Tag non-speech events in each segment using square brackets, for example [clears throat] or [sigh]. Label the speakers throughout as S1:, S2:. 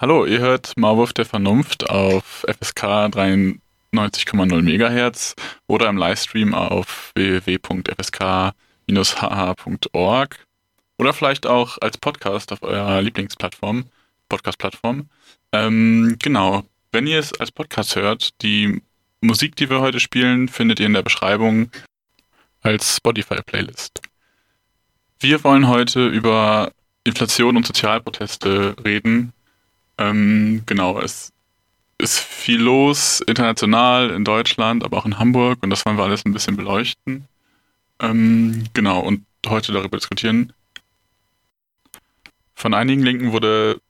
S1: Hallo, ihr hört Maulwurf der Vernunft auf FSK 93,0 MHz oder im Livestream auf www.fsk-hh.org oder vielleicht auch als Podcast auf eurer Lieblingsplattform, Podcast-Plattform. Ähm, genau, wenn ihr es als Podcast hört, die Musik, die wir heute spielen, findet ihr in der Beschreibung als Spotify-Playlist. Wir wollen heute über Inflation und Sozialproteste reden. Ähm, genau, es ist viel los, international, in Deutschland, aber auch in Hamburg und das wollen wir alles ein bisschen beleuchten. Ähm, genau, und heute darüber diskutieren. Von einigen Linken wurde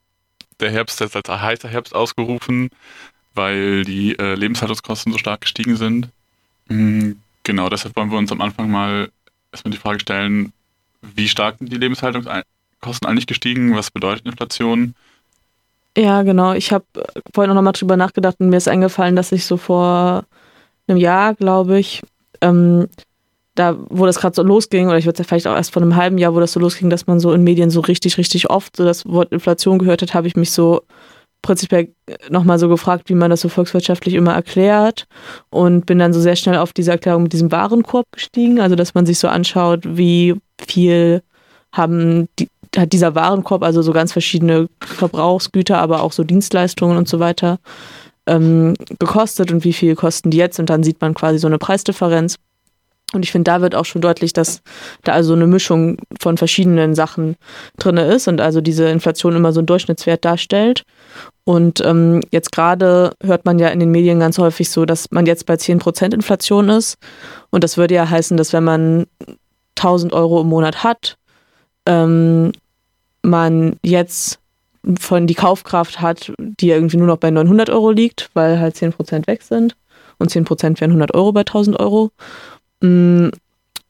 S1: der Herbst jetzt als heißer Herbst ausgerufen, weil die äh, Lebenshaltungskosten so stark gestiegen sind. Mhm, genau, deshalb wollen wir uns am Anfang mal erstmal die Frage stellen, wie stark sind die Lebenshaltungskosten eigentlich gestiegen? Was bedeutet Inflation?
S2: Ja, genau. Ich habe vorhin noch mal drüber nachgedacht und mir ist eingefallen, dass ich so vor einem Jahr, glaube ich, ähm, da, wo das gerade so losging, oder ich würde ja vielleicht auch erst vor einem halben Jahr, wo das so losging, dass man so in Medien so richtig, richtig oft so das Wort Inflation gehört hat, habe ich mich so prinzipiell nochmal so gefragt, wie man das so volkswirtschaftlich immer erklärt und bin dann so sehr schnell auf diese Erklärung mit diesem Warenkorb gestiegen, also dass man sich so anschaut, wie viel haben die, hat dieser Warenkorb, also so ganz verschiedene Verbrauchsgüter, aber auch so Dienstleistungen und so weiter, ähm, gekostet und wie viel kosten die jetzt und dann sieht man quasi so eine Preisdifferenz. Und ich finde, da wird auch schon deutlich, dass da also eine Mischung von verschiedenen Sachen drin ist und also diese Inflation immer so einen Durchschnittswert darstellt. Und ähm, jetzt gerade hört man ja in den Medien ganz häufig so, dass man jetzt bei 10% Inflation ist. Und das würde ja heißen, dass wenn man 1000 Euro im Monat hat, ähm, man jetzt von die Kaufkraft hat, die irgendwie nur noch bei 900 Euro liegt, weil halt 10% weg sind. Und 10% wären 100 Euro bei 1000 Euro. Mm,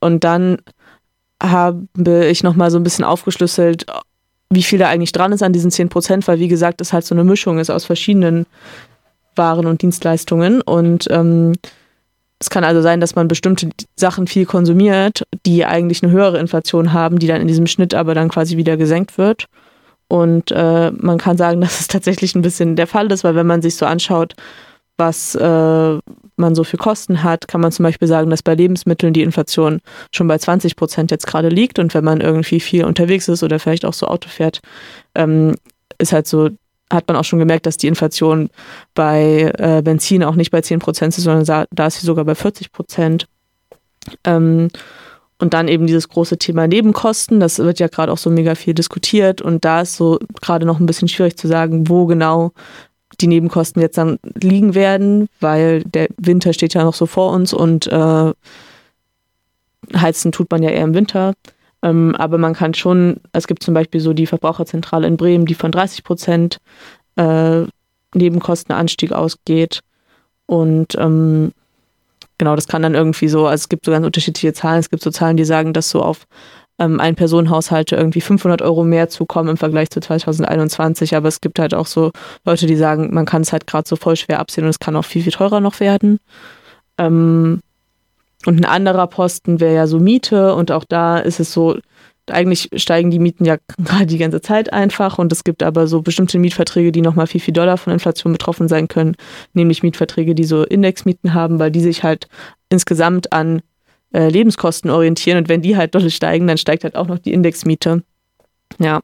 S2: und dann habe ich nochmal so ein bisschen aufgeschlüsselt, wie viel da eigentlich dran ist an diesen 10%, weil wie gesagt, es halt so eine Mischung ist aus verschiedenen Waren und Dienstleistungen. Und ähm, es kann also sein, dass man bestimmte Sachen viel konsumiert, die eigentlich eine höhere Inflation haben, die dann in diesem Schnitt aber dann quasi wieder gesenkt wird. Und äh, man kann sagen, [laughs] dass es tatsächlich ein bisschen der Fall ist, weil wenn man sich so anschaut, was äh, man so für Kosten hat, kann man zum Beispiel sagen, dass bei Lebensmitteln die Inflation schon bei 20 Prozent jetzt gerade liegt. Und wenn man irgendwie viel unterwegs ist oder vielleicht auch so Auto fährt, ähm, ist halt so hat man auch schon gemerkt, dass die Inflation bei äh, Benzin auch nicht bei 10 Prozent ist, sondern da ist sie sogar bei 40 Prozent. Ähm, und dann eben dieses große Thema Nebenkosten, das wird ja gerade auch so mega viel diskutiert und da ist so gerade noch ein bisschen schwierig zu sagen, wo genau die Nebenkosten jetzt dann liegen werden, weil der Winter steht ja noch so vor uns und äh, heizen tut man ja eher im Winter. Ähm, aber man kann schon, es gibt zum Beispiel so die Verbraucherzentrale in Bremen, die von 30 Prozent äh, Nebenkostenanstieg ausgeht. Und ähm, genau, das kann dann irgendwie so, also es gibt so ganz unterschiedliche Zahlen. Es gibt so Zahlen, die sagen, dass so auf ähm, Ein-Personen-Haushalte irgendwie 500 Euro mehr zukommen im Vergleich zu 2021. Aber es gibt halt auch so Leute, die sagen, man kann es halt gerade so voll schwer absehen und es kann auch viel, viel teurer noch werden. Ähm, und ein anderer Posten wäre ja so Miete und auch da ist es so, eigentlich steigen die Mieten ja [laughs] gerade die ganze Zeit einfach und es gibt aber so bestimmte Mietverträge, die nochmal viel, viel doller von Inflation betroffen sein können, nämlich Mietverträge, die so Indexmieten haben, weil die sich halt insgesamt an äh, Lebenskosten orientieren und wenn die halt doll steigen, dann steigt halt auch noch die Indexmiete. Ja,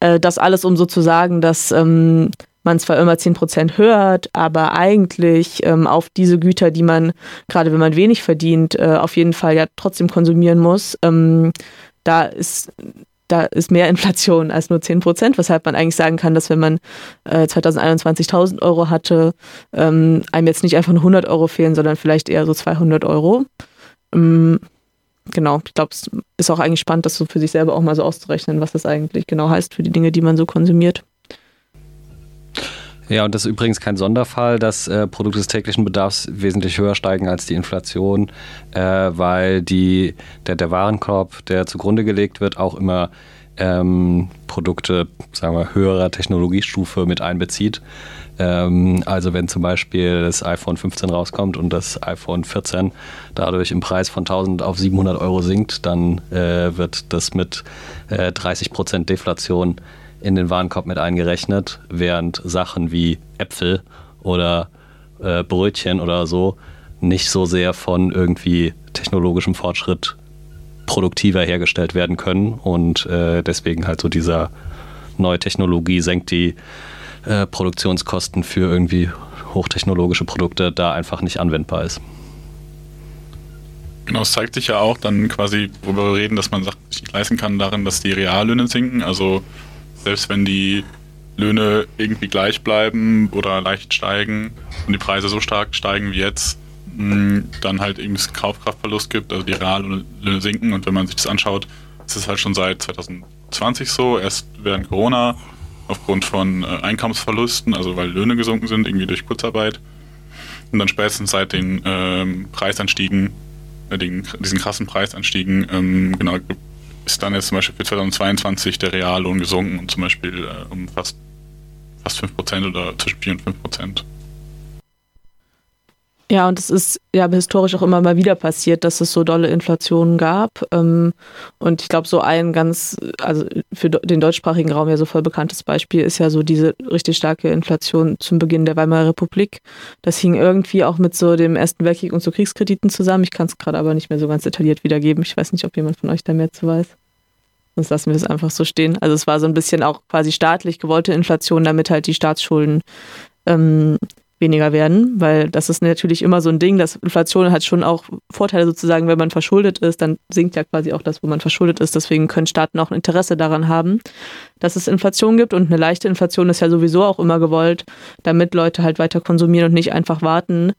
S2: äh, das alles, um so zu sagen, dass ähm, man zwar immer 10% hört, aber eigentlich ähm, auf diese Güter, die man, gerade wenn man wenig verdient, äh, auf jeden Fall ja trotzdem konsumieren muss, ähm, da ist da ist mehr Inflation als nur 10 Prozent, weshalb man eigentlich sagen kann, dass wenn man äh, 2021 1000 Euro hatte, ähm, einem jetzt nicht einfach nur 100 Euro fehlen, sondern vielleicht eher so 200 Euro. Ähm, genau, ich glaube, es ist auch eigentlich spannend, das so für sich selber auch mal so auszurechnen, was das eigentlich genau heißt für die Dinge, die man so konsumiert.
S3: Ja, und das ist übrigens kein Sonderfall, dass äh, Produkte des täglichen Bedarfs wesentlich höher steigen als die Inflation, äh, weil die, der, der Warenkorb, der zugrunde gelegt wird, auch immer ähm, Produkte, sagen wir, höherer Technologiestufe mit einbezieht. Ähm, also wenn zum Beispiel das iPhone 15 rauskommt und das iPhone 14 dadurch im Preis von 1000 auf 700 Euro sinkt, dann äh, wird das mit äh, 30% Deflation in den Warenkorb mit eingerechnet, während Sachen wie Äpfel oder äh, Brötchen oder so nicht so sehr von irgendwie technologischem Fortschritt produktiver hergestellt werden können und äh, deswegen halt so dieser neue Technologie senkt die äh, Produktionskosten für irgendwie hochtechnologische Produkte da einfach nicht anwendbar ist.
S1: Genau, es zeigt sich ja auch dann quasi, worüber wir reden, dass man sich nicht leisten kann, darin, dass die Reallöhne sinken. Also selbst wenn die Löhne irgendwie gleich bleiben oder leicht steigen und die Preise so stark steigen wie jetzt, dann halt eben es Kaufkraftverlust gibt, also die Reallöhne sinken. Und wenn man sich das anschaut, ist es halt schon seit 2020 so, erst während Corona aufgrund von äh, Einkommensverlusten, also weil Löhne gesunken sind, irgendwie durch Kurzarbeit. Und dann spätestens seit den ähm, Preisanstiegen, äh, den, diesen krassen Preisanstiegen, ähm, genau, ist dann jetzt zum Beispiel für 2022 der Reallohn gesunken und zum Beispiel äh, um fast, fast 5% oder zwischen 4 und 5%.
S2: Ja, und es ist ja historisch auch immer mal wieder passiert, dass es so dolle Inflationen gab. Ähm, und ich glaube, so ein ganz, also für den deutschsprachigen Raum ja so voll bekanntes Beispiel ist ja so diese richtig starke Inflation zum Beginn der Weimarer Republik. Das hing irgendwie auch mit so dem Ersten Weltkrieg und so Kriegskrediten zusammen. Ich kann es gerade aber nicht mehr so ganz detailliert wiedergeben. Ich weiß nicht, ob jemand von euch da mehr zu weiß. Sonst lassen wir es einfach so stehen. Also es war so ein bisschen auch quasi staatlich gewollte Inflation, damit halt die Staatsschulden ähm, weniger werden, weil das ist natürlich immer so ein Ding, dass Inflation hat schon auch Vorteile sozusagen, wenn man verschuldet ist, dann sinkt ja quasi auch das, wo man verschuldet ist. Deswegen können Staaten auch ein Interesse daran haben, dass es Inflation gibt und eine leichte Inflation ist ja sowieso auch immer gewollt, damit Leute halt weiter konsumieren und nicht einfach warten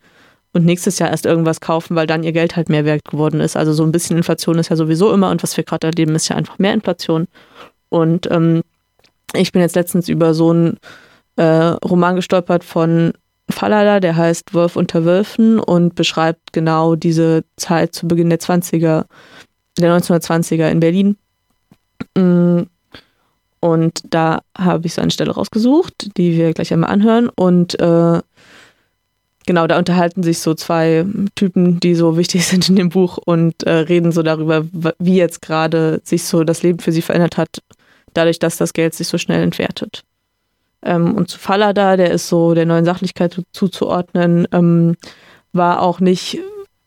S2: und nächstes Jahr erst irgendwas kaufen, weil dann ihr Geld halt mehr wert geworden ist. Also so ein bisschen Inflation ist ja sowieso immer und was wir gerade erleben, ist ja einfach mehr Inflation. Und ähm, ich bin jetzt letztens über so einen äh, Roman gestolpert von Fallada, der heißt Wolf unter Wölfen und beschreibt genau diese Zeit zu Beginn der 20er, der 1920er in Berlin. Mm, und da habe ich so eine Stelle rausgesucht, die wir gleich einmal anhören. Und äh, genau, da unterhalten sich so zwei Typen, die so wichtig [laughs] sind in dem Buch und äh, reden so darüber, wie jetzt gerade sich so das Leben für sie verändert hat, dadurch, dass das Geld sich so schnell entwertet. Ähm, und zu Fallada, der ist so der neuen Sachlichkeit zuzuordnen, ähm, war auch nicht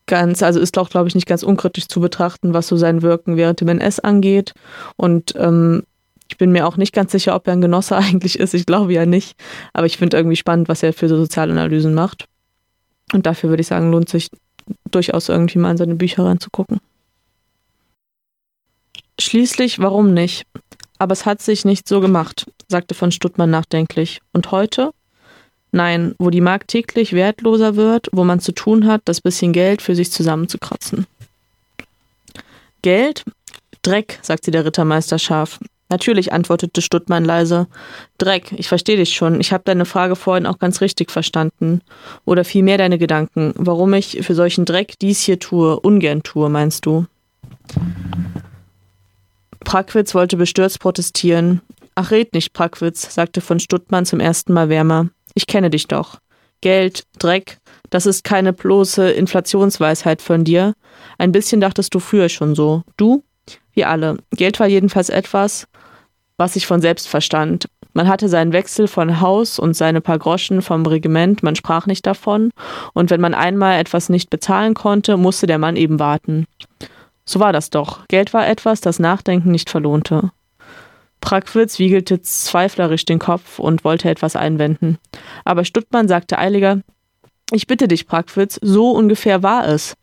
S2: ganz, also ist auch, glaube ich, nicht ganz unkritisch zu betrachten, was so sein Wirken während dem NS angeht. Und ähm, ich bin mir auch nicht ganz sicher, ob er ein Genosse [laughs] eigentlich ist. Ich glaube ja nicht. Aber ich finde irgendwie spannend, was er für so Sozialanalysen macht. Und dafür würde ich sagen, lohnt sich durchaus irgendwie mal in seine Bücher reinzugucken. Schließlich, warum nicht? Aber es hat sich nicht so gemacht, sagte von Stuttmann nachdenklich. Und heute? Nein, wo die Mark täglich wertloser wird, wo man zu tun hat, das bisschen Geld für sich zusammenzukratzen. Geld? Dreck, sagte der Rittermeister scharf. Natürlich, antwortete Stuttmann leise. Dreck, ich verstehe dich schon. Ich habe deine Frage vorhin auch ganz richtig verstanden. Oder vielmehr deine Gedanken. Warum ich für solchen Dreck dies hier tue, ungern tue, meinst du? Prackwitz wollte bestürzt protestieren. Ach, red nicht, Prackwitz, sagte von Stuttmann zum ersten Mal wärmer. Ich kenne dich doch. Geld, Dreck, das ist keine bloße Inflationsweisheit von dir. Ein bisschen dachtest du früher schon so. Du? Wir alle. Geld war jedenfalls etwas, was sich von selbst verstand. Man hatte seinen Wechsel von Haus und seine paar Groschen vom Regiment, man sprach nicht davon, und wenn man einmal etwas nicht bezahlen konnte, musste der Mann eben warten. So war das doch. Geld war etwas, das Nachdenken nicht verlohnte. Prackwitz wiegelte zweiflerisch den Kopf und wollte etwas einwenden. Aber Stuttmann sagte eiliger, ich bitte dich, Prackwitz, so ungefähr war es.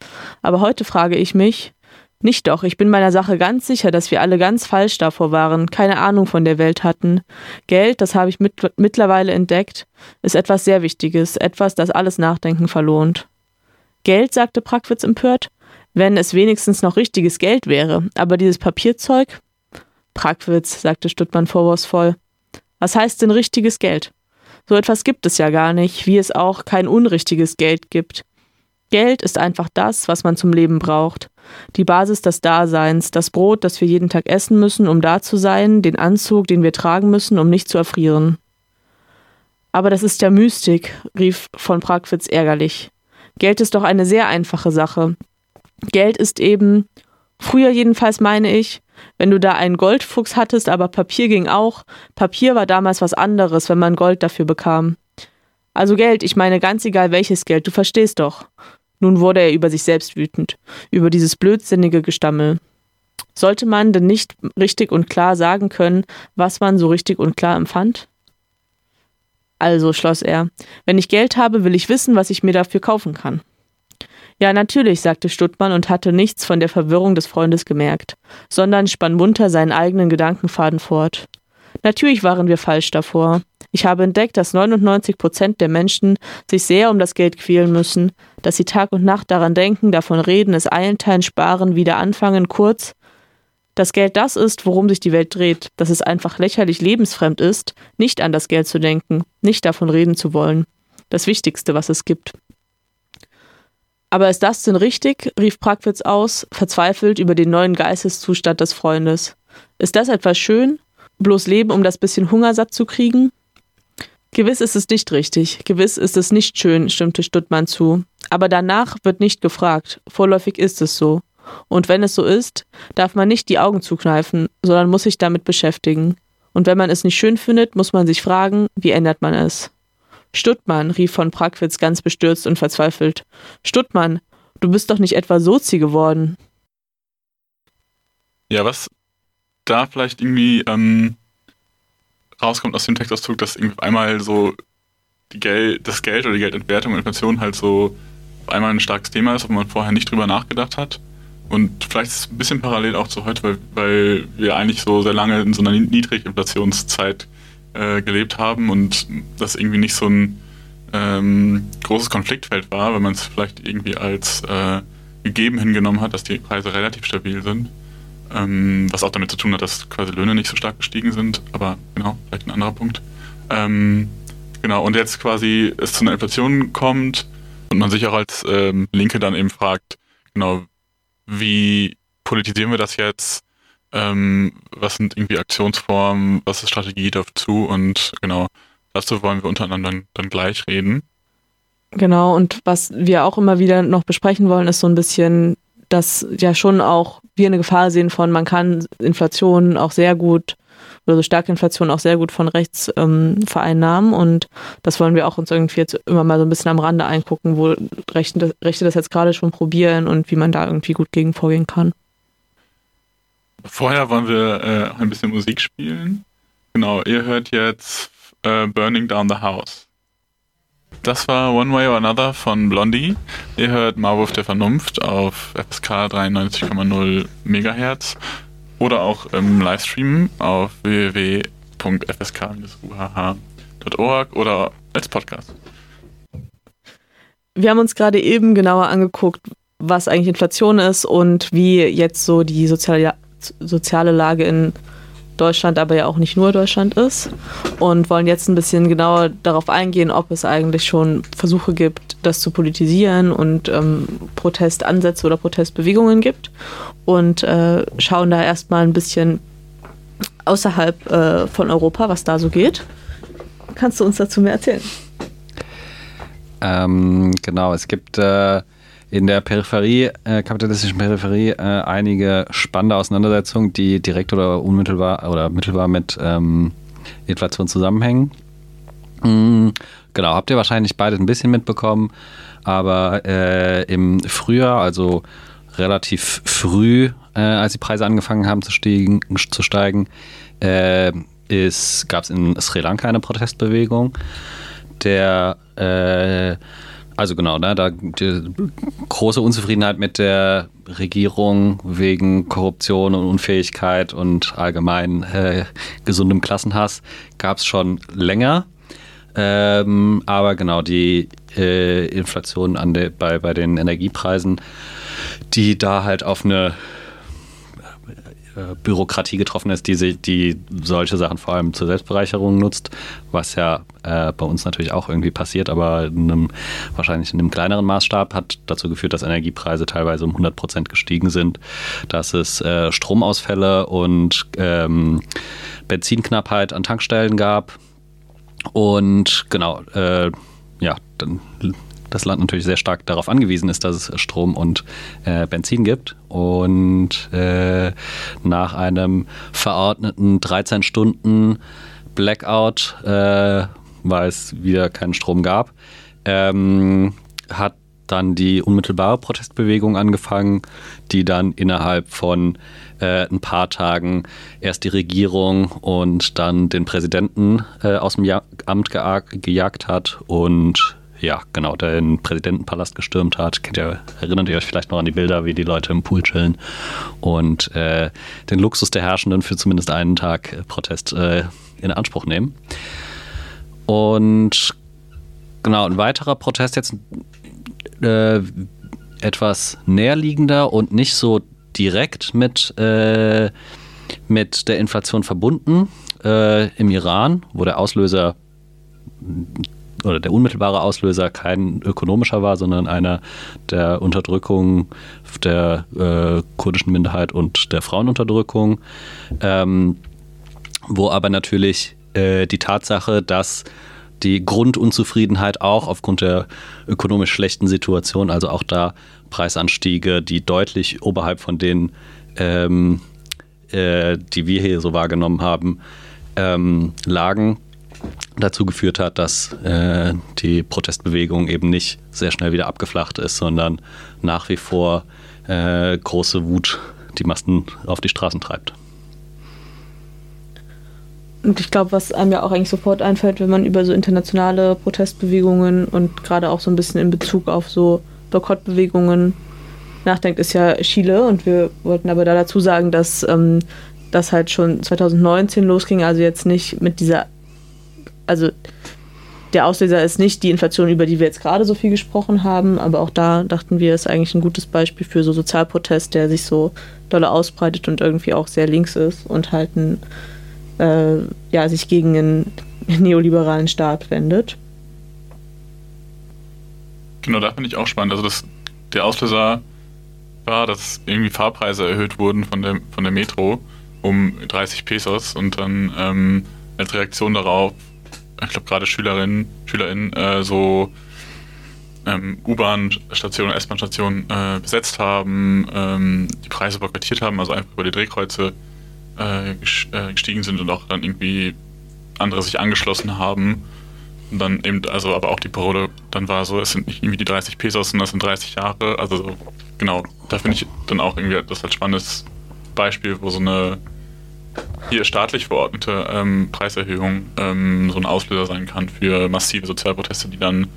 S2: Aber heute frage ich mich, nicht doch, ich bin meiner Sache ganz sicher, dass wir alle ganz falsch davor waren, keine Ahnung von der Welt hatten. Geld, das habe ich mit, mittlerweile entdeckt, ist etwas sehr Wichtiges, etwas, das alles Nachdenken verlohnt. Geld, sagte Prackwitz empört, wenn es wenigstens noch richtiges Geld wäre. Aber dieses Papierzeug? Prackwitz, sagte Stuttmann vorwurfsvoll. Was heißt denn richtiges Geld? So etwas gibt es ja gar nicht, wie es auch kein unrichtiges Geld gibt. Geld ist einfach das, was man zum Leben braucht. Die Basis des Daseins, das Brot, das wir jeden Tag essen müssen, um da zu sein, den Anzug, den wir tragen müssen, um nicht zu erfrieren. Aber das ist ja Mystik, rief von Pragwitz ärgerlich. Geld ist doch eine sehr einfache Sache. Geld ist eben, früher jedenfalls meine ich, wenn du da einen Goldfuchs hattest, aber Papier ging auch, Papier war damals was anderes, wenn man Gold dafür bekam. Also Geld, ich meine ganz egal welches Geld, du verstehst doch. Nun wurde er über sich selbst wütend, über dieses blödsinnige Gestammel. Sollte man denn nicht richtig und klar sagen können, was man so richtig und klar empfand? Also, schloss er, wenn ich Geld habe, will ich wissen, was ich mir dafür kaufen kann. Ja, natürlich, sagte Stuttmann und hatte nichts von der Verwirrung des Freundes gemerkt, sondern spann munter seinen eigenen Gedankenfaden fort. Natürlich waren wir falsch davor. Ich habe entdeckt, dass 99 Prozent der Menschen sich sehr um das Geld quälen müssen, dass sie Tag und Nacht daran denken, davon reden, es einteilen, sparen, wieder anfangen, kurz, dass Geld das ist, worum sich die Welt dreht, dass es einfach lächerlich lebensfremd ist, nicht an das Geld zu denken, nicht davon reden zu wollen. Das Wichtigste, was es gibt. Aber ist das denn richtig? rief Pragwitz aus, verzweifelt über den neuen Geisteszustand des Freundes. Ist das etwas schön? Bloß leben, um das bisschen Hunger satt zu kriegen? Gewiss ist es nicht richtig, gewiss ist es nicht schön, stimmte Stuttmann zu. Aber danach wird nicht gefragt, vorläufig ist es so. Und wenn es so ist, darf man nicht die Augen zukneifen, sondern muss sich damit beschäftigen. Und wenn man es nicht schön findet, muss man sich fragen, wie ändert man es? Stuttmann, rief von Pragwitz ganz bestürzt und verzweifelt. Stuttmann, du bist doch nicht etwa Sozi geworden.
S1: Ja, was da vielleicht irgendwie ähm, rauskommt aus dem Textauszug, dass irgendwie einmal so Gel das Geld oder die Geldentwertung und Inflation halt so einmal ein starkes Thema ist, wo man vorher nicht drüber nachgedacht hat. Und vielleicht ist es ein bisschen parallel auch zu heute, weil, weil wir eigentlich so sehr lange in so einer Niedriginflationszeit äh, gelebt haben und das irgendwie nicht so ein ähm, großes Konfliktfeld war, weil man es vielleicht irgendwie als äh, gegeben hingenommen hat, dass die Preise relativ stabil sind. Ähm, was auch damit zu tun hat, dass quasi Löhne nicht so stark gestiegen sind, aber genau, vielleicht ein anderer Punkt. Ähm, genau, und jetzt quasi es zu einer Inflation kommt und man sich auch als ähm, Linke dann eben fragt, genau, wie politisieren wir das jetzt? Ähm, was sind irgendwie Aktionsformen? Was ist Strategie dazu? Und genau, dazu wollen wir untereinander dann, gleich reden.
S2: Genau, und was wir auch immer wieder noch besprechen wollen, ist so ein bisschen, dass ja schon auch wir eine Gefahr sehen von, man kann Inflation auch sehr gut oder so starke Inflation auch sehr gut von rechts ähm, vereinnahmen. Und das wollen wir auch uns irgendwie jetzt immer mal so ein bisschen am Rande eingucken, wo Rechte, Rechte das jetzt gerade schon probieren und wie man da irgendwie gut gegen vorgehen kann.
S1: Vorher wollen wir äh, ein bisschen Musik spielen. Genau, ihr hört jetzt äh, Burning Down the House. Das war One Way or Another von Blondie. Ihr hört Marwurf der Vernunft auf FSK 93,0 MHz oder auch im Livestream auf www.fsk-uhh.org oder als Podcast.
S2: Wir haben uns gerade eben genauer angeguckt, was eigentlich Inflation ist und wie jetzt so die soziale, soziale Lage in Deutschland, aber ja auch nicht nur Deutschland ist und wollen jetzt ein bisschen genauer darauf eingehen, ob es eigentlich schon Versuche gibt, das zu politisieren und ähm, Protestansätze oder Protestbewegungen gibt und äh, schauen da erstmal ein bisschen außerhalb äh, von Europa, was da so geht. Kannst du uns dazu mehr erzählen?
S3: Ähm, genau, es gibt äh, in der Peripherie, äh, kapitalistischen Peripherie, äh, einige spannende Auseinandersetzungen, die direkt oder unmittelbar oder mittelbar mit ähm, Inflation zusammenhängen. Mhm, genau, habt ihr wahrscheinlich beide ein bisschen mitbekommen, aber äh, im Frühjahr, also relativ früh, äh, als die Preise angefangen haben zu, stiegen, zu steigen, äh, gab es in Sri Lanka eine Protestbewegung, der äh, also genau, ne, da große Unzufriedenheit mit der Regierung wegen Korruption und Unfähigkeit und allgemein äh, gesundem Klassenhass gab es schon länger. Ähm, aber genau, die äh, Inflation an de, bei, bei den Energiepreisen, die da halt auf eine Bürokratie getroffen ist, die, die solche Sachen vor allem zur Selbstbereicherung nutzt, was ja äh, bei uns natürlich auch irgendwie passiert, aber in einem, wahrscheinlich in einem kleineren Maßstab hat dazu geführt, dass Energiepreise teilweise um 100 Prozent gestiegen sind, dass es äh, Stromausfälle und ähm, Benzinknappheit an Tankstellen gab. Und genau, äh, ja, dann das Land natürlich sehr stark darauf angewiesen ist, dass es Strom und äh, Benzin gibt. Und äh, nach einem verordneten 13 Stunden Blackout, äh, weil es wieder keinen Strom gab, ähm, hat dann die unmittelbare Protestbewegung angefangen, die dann innerhalb von äh, ein paar Tagen erst die Regierung und dann den Präsidenten äh, aus dem ja Amt gejagt hat und ja, genau, der den Präsidentenpalast gestürmt hat. Kennt ihr, erinnert ihr euch vielleicht noch an die Bilder, wie die Leute im Pool chillen und äh, den Luxus der Herrschenden für zumindest einen Tag äh, Protest äh, in Anspruch nehmen. Und genau, ein weiterer Protest jetzt äh, etwas näherliegender und nicht so direkt mit, äh, mit der Inflation verbunden äh, im Iran, wo der Auslöser oder der unmittelbare Auslöser kein ökonomischer war, sondern einer der Unterdrückung der äh, kurdischen Minderheit und der Frauenunterdrückung, ähm, wo aber natürlich äh, die Tatsache, dass die Grundunzufriedenheit auch aufgrund der ökonomisch schlechten Situation, also auch da Preisanstiege, die deutlich oberhalb von denen, ähm, äh, die wir hier so wahrgenommen haben, ähm, lagen, dazu geführt hat, dass äh, die Protestbewegung eben nicht sehr schnell wieder abgeflacht ist, sondern nach wie vor äh, große Wut die Massen auf die Straßen treibt.
S2: Und ich glaube, was einem ja auch eigentlich sofort einfällt, wenn man über so internationale Protestbewegungen und gerade auch so ein bisschen in Bezug auf so Boykottbewegungen nachdenkt, ist ja Chile. Und wir wollten aber da dazu sagen, dass ähm, das halt schon 2019 losging, also jetzt nicht mit dieser also der Auslöser ist nicht die Inflation, über die wir jetzt gerade so viel gesprochen haben, aber auch da dachten wir, ist eigentlich ein gutes Beispiel für so Sozialprotest, der sich so dolle ausbreitet und irgendwie auch sehr links ist und halt ein, äh, ja, sich gegen einen [laughs] neoliberalen Staat wendet.
S1: Genau, da finde ich auch spannend. Also das, der Auslöser war, dass irgendwie Fahrpreise erhöht wurden von der, von der Metro um 30 Pesos und dann ähm, als Reaktion darauf ich glaube gerade Schülerinnen, SchülerInnen äh, so ähm, U-Bahn-Stationen, S-Bahn-Stationen äh, besetzt haben, ähm, die Preise boykottiert haben, also einfach über die Drehkreuze äh, äh, gestiegen sind und auch dann irgendwie andere sich angeschlossen haben. Und dann eben, also aber auch die Parole dann war so, es sind nicht irgendwie die 30 Pesos, sondern es sind 30 Jahre. Also so, genau, da finde ich dann auch irgendwie das halt spannendes Beispiel, wo so eine hier staatlich verordnete ähm, Preiserhöhung ähm, so ein Auslöser sein kann für massive Sozialproteste, die dann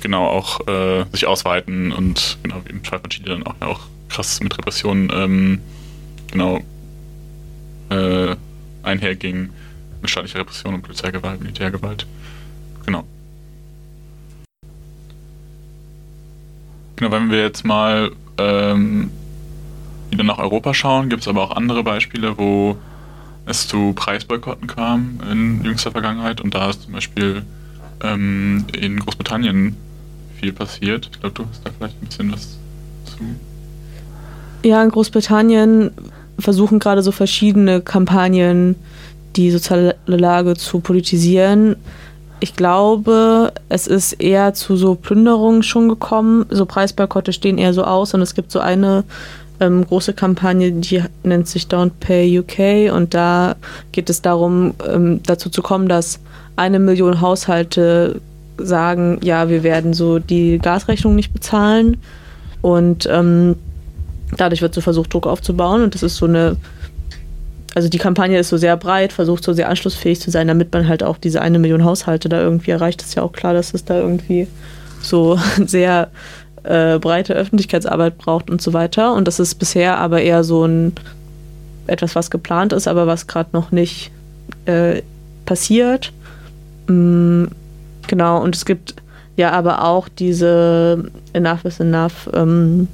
S1: genau auch äh, sich ausweiten und genau wie im Fall von Chile dann auch, auch krass mit Repressionen ähm, genau äh, einherging mit staatlicher Repression und Polizeigewalt, Militärgewalt. Genau. Genau, wenn wir jetzt mal ähm, wieder nach Europa schauen, gibt es aber auch andere Beispiele, wo es zu Preisboykotten kam in jüngster Vergangenheit und da ist zum Beispiel ähm, in Großbritannien viel passiert. Ich glaube, du hast da vielleicht ein bisschen was zu.
S2: Ja, in Großbritannien versuchen gerade so verschiedene Kampagnen, die soziale Lage zu politisieren. Ich glaube, es ist eher zu so Plünderungen schon gekommen. So Preisboykotte stehen eher so aus und es gibt so eine ähm, große Kampagne, die nennt sich Don't Pay UK und da geht es darum, ähm, dazu zu kommen, dass eine Million Haushalte sagen, ja, wir werden so die Gasrechnung nicht bezahlen. Und ähm, dadurch wird so versucht, Druck aufzubauen. Und das ist so eine also die Kampagne ist so sehr breit, versucht so sehr anschlussfähig zu sein, damit man halt auch diese eine Million Haushalte da irgendwie erreicht. Ist ja auch klar, dass es da irgendwie so [laughs] sehr äh, breite Öffentlichkeitsarbeit braucht und so weiter. Und das ist bisher aber eher so ein etwas, was geplant ist, aber was gerade noch nicht äh, passiert. Mhm, genau, und es gibt ja aber auch diese Enough is Enough ähm,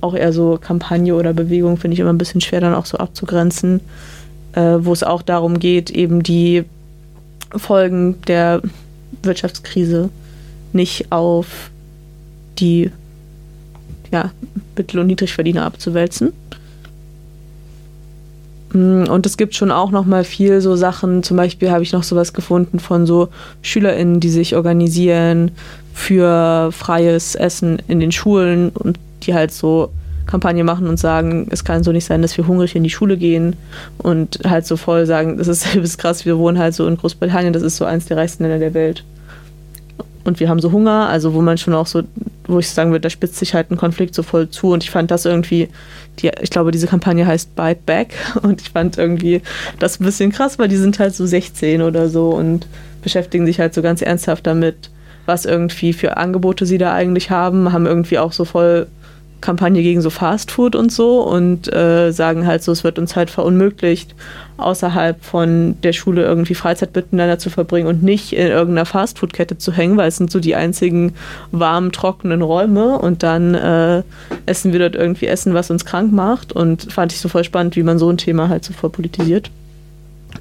S2: auch eher so Kampagne oder Bewegung, finde ich immer ein bisschen schwer dann auch so abzugrenzen, äh, wo es auch darum geht, eben die Folgen der Wirtschaftskrise nicht auf die ja, Mittel- und Niedrigverdiener abzuwälzen. Mm, und es gibt schon auch noch mal viel so Sachen, zum Beispiel habe ich noch sowas gefunden von so SchülerInnen, die sich organisieren für freies Essen in den Schulen und die halt so Kampagne machen und sagen, es kann so nicht sein, dass wir hungrig in die Schule gehen und halt so voll sagen, das ist, [laughs] das krass, wir wohnen halt so in Großbritannien, das ist so eins der reichsten Länder der Welt und wir haben so Hunger, also wo man schon auch so, wo ich sagen würde, da spitzt sich halt ein Konflikt so voll zu. Und ich fand das irgendwie, die, ich glaube, diese Kampagne heißt Bite Back. [laughs] Und ich fand irgendwie das ein bisschen krass, weil die sind halt so 16 oder so und beschäftigen sich halt so ganz ernsthaft damit, was irgendwie für Angebote sie da eigentlich haben, haben irgendwie auch so voll Kampagne gegen so Fastfood und so und äh, sagen halt so, es wird uns halt verunmöglicht, außerhalb von der Schule irgendwie Freizeit miteinander zu verbringen und nicht in irgendeiner Fastfood-Kette zu hängen, weil es sind so die einzigen warmen, trockenen Räume und dann äh, essen wir dort irgendwie Essen, was uns krank macht und fand ich so voll spannend, wie man so ein Thema halt so voll politisiert.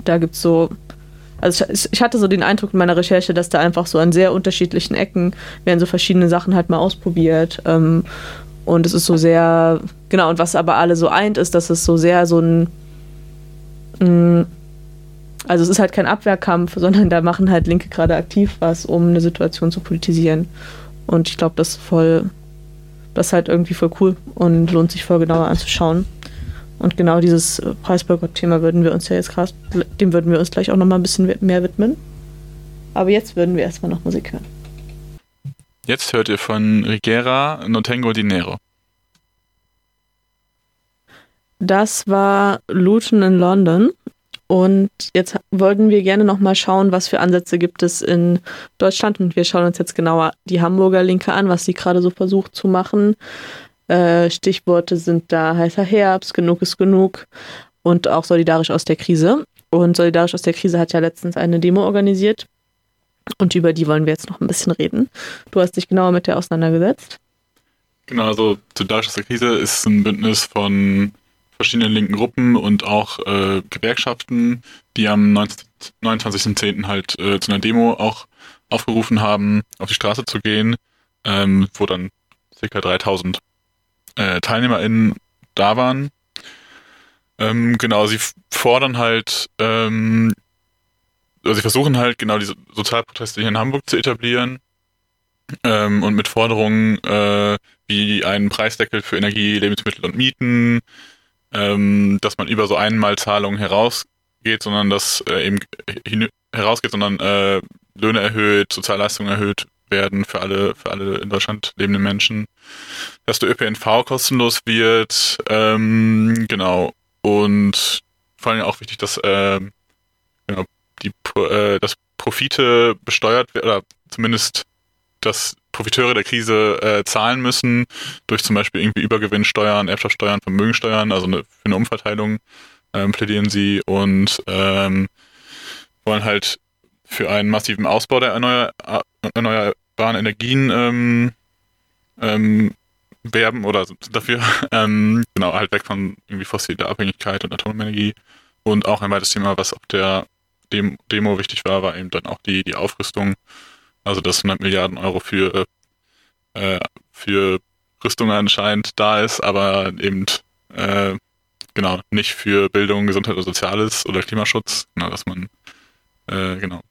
S2: Da gibt es so also ich hatte so den Eindruck in meiner Recherche, dass da einfach so an sehr unterschiedlichen Ecken werden so verschiedene Sachen halt mal ausprobiert. Ähm, und es ist so sehr, genau, und was aber alle so eint, ist, dass es so sehr so ein, mm, also es ist halt kein Abwehrkampf, sondern da machen halt Linke gerade aktiv was, um eine Situation zu politisieren. Und ich glaube, das ist voll, das ist halt irgendwie voll cool und lohnt sich voll genauer anzuschauen. Und genau dieses Preisboykott-Thema würden wir uns ja jetzt gerade, dem würden wir uns gleich auch nochmal ein bisschen mehr widmen. Aber jetzt würden wir erstmal noch Musik hören.
S1: Jetzt hört ihr von Rigera No Tengo Dinero.
S2: Das war Luton in London. Und jetzt wollten wir gerne nochmal schauen, was für Ansätze gibt es in Deutschland. Und wir schauen uns jetzt genauer die Hamburger Linke an, was sie gerade so versucht zu machen. Äh, Stichworte sind da heißer Herbst, genug ist genug und auch solidarisch aus der Krise. Und solidarisch aus der Krise hat ja letztens eine Demo organisiert und über die wollen wir jetzt noch ein bisschen reden. Du hast dich genauer mit der auseinandergesetzt.
S1: Genau, also Solidarisch aus der Krise ist ein Bündnis von verschiedenen linken Gruppen und auch äh, Gewerkschaften, die am 29.10. halt äh, zu einer Demo auch aufgerufen haben, auf die Straße zu gehen, ähm, wo dann ca. 3000 äh, TeilnehmerInnen da waren. Ähm, genau, sie fordern halt ähm, also sie versuchen halt genau diese Sozialproteste hier in Hamburg zu etablieren ähm, und mit Forderungen äh, wie einen Preisdeckel für Energie, Lebensmittel und Mieten, ähm, dass man über so Einmalzahlungen herausgeht, sondern dass äh, eben herausgeht, sondern äh, Löhne erhöht, Sozialleistungen erhöht werden für alle, für alle in Deutschland lebenden Menschen, dass der ÖPNV kostenlos wird, ähm, genau. Und vor allem auch wichtig, dass äh, genau, die, äh, dass Profite besteuert oder zumindest dass Profiteure der Krise äh, zahlen müssen, durch zum Beispiel irgendwie Übergewinnsteuern, Erbschaftssteuern, Vermögensteuern, also eine, für eine Umverteilung ähm, plädieren sie und ähm, wollen halt für einen massiven Ausbau der erneuer, erneuerbaren Energien ähm, ähm, werben oder dafür. [laughs] Ähm, genau, halt weg von irgendwie fossiler Abhängigkeit und Atomenergie. Und auch ein weiteres Thema, was auf der Dem Demo wichtig war, war eben dann auch die, die Aufrüstung. Also dass 100 Milliarden Euro für, äh, für Rüstung anscheinend da ist, aber eben äh, genau nicht für Bildung, Gesundheit oder Soziales oder Klimaschutz, genau, dass man äh, genau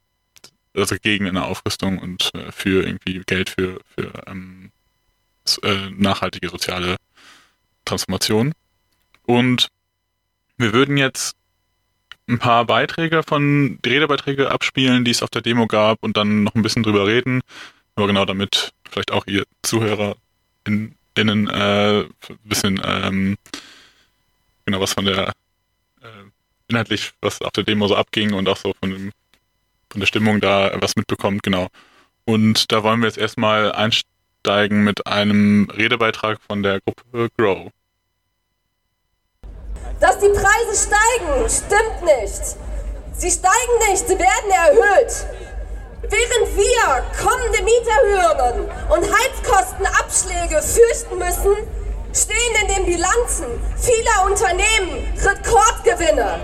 S1: also gegen eine Aufrüstung und äh, für irgendwie Geld für, für ähm, äh, nachhaltige soziale Transformation. Und wir würden jetzt ein paar Beiträge von, Redebeiträge abspielen, die es auf der Demo gab und dann noch ein bisschen drüber reden. Aber genau damit vielleicht auch ihr Zuhörer in, innen äh, ein bisschen ähm, genau was von der äh, inhaltlich, was auf der Demo so abging und auch so von, dem, von der Stimmung da was mitbekommt, genau. Und da wollen wir jetzt erstmal einsteigen mit einem Redebeitrag von der Gruppe Grow.
S4: Dass die Preise steigen, stimmt nicht. Sie steigen nicht, sie werden erhöht. Während wir kommende Mieterhöhungen und Heizkostenabschläge fürchten müssen, stehen in den Bilanzen vieler Unternehmen Rekordgewinne.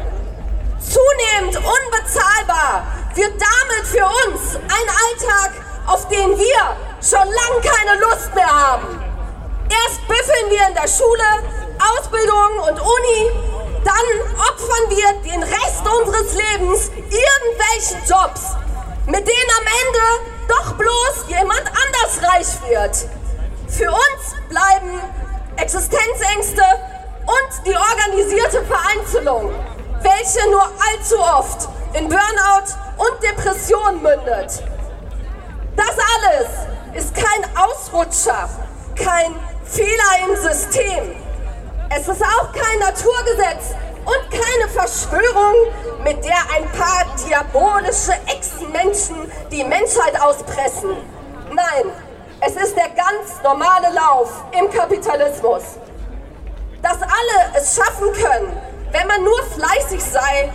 S4: Zunehmend unbezahlbar wird damit für uns ein Alltag, auf den wir schon lange keine Lust mehr haben. Erst büffeln wir in der Schule, Ausbildung und Uni, dann opfern wir den Rest unseres Lebens irgendwelchen Jobs, mit denen am Ende doch bloß jemand anders reich wird. Für uns bleiben Existenzängste und die organisierte Vereinzelung, welche nur allzu oft in Burnout und Depression mündet. Das alles ist kein Ausrutscher, kein Fehler im System. Es ist auch kein Naturgesetz und keine Verschwörung, mit der ein paar diabolische Echsenmenschen die Menschheit auspressen. Nein, es ist der ganz normale Lauf im Kapitalismus. Dass alle es schaffen können, wenn man nur fleißig sei,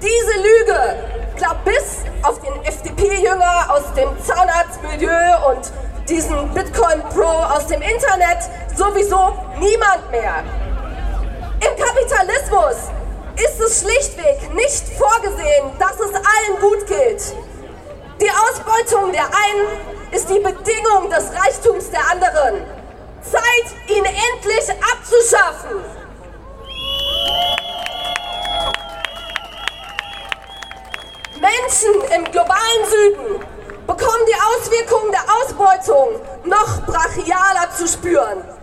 S4: diese Lüge glaubt bis auf den FDP-Jünger aus dem Zahnarztmilieu und diesen Bitcoin-Pro aus dem Internet sowieso niemand mehr. Im Kapitalismus ist es schlichtweg nicht vorgesehen, dass es allen gut geht. Die Ausbeutung der einen ist die Bedingung des Reichtums der anderen. Zeit, ihn endlich abzuschaffen. Menschen im globalen Süden bekommen die Auswirkungen der Ausbeutung noch brachialer zu spüren.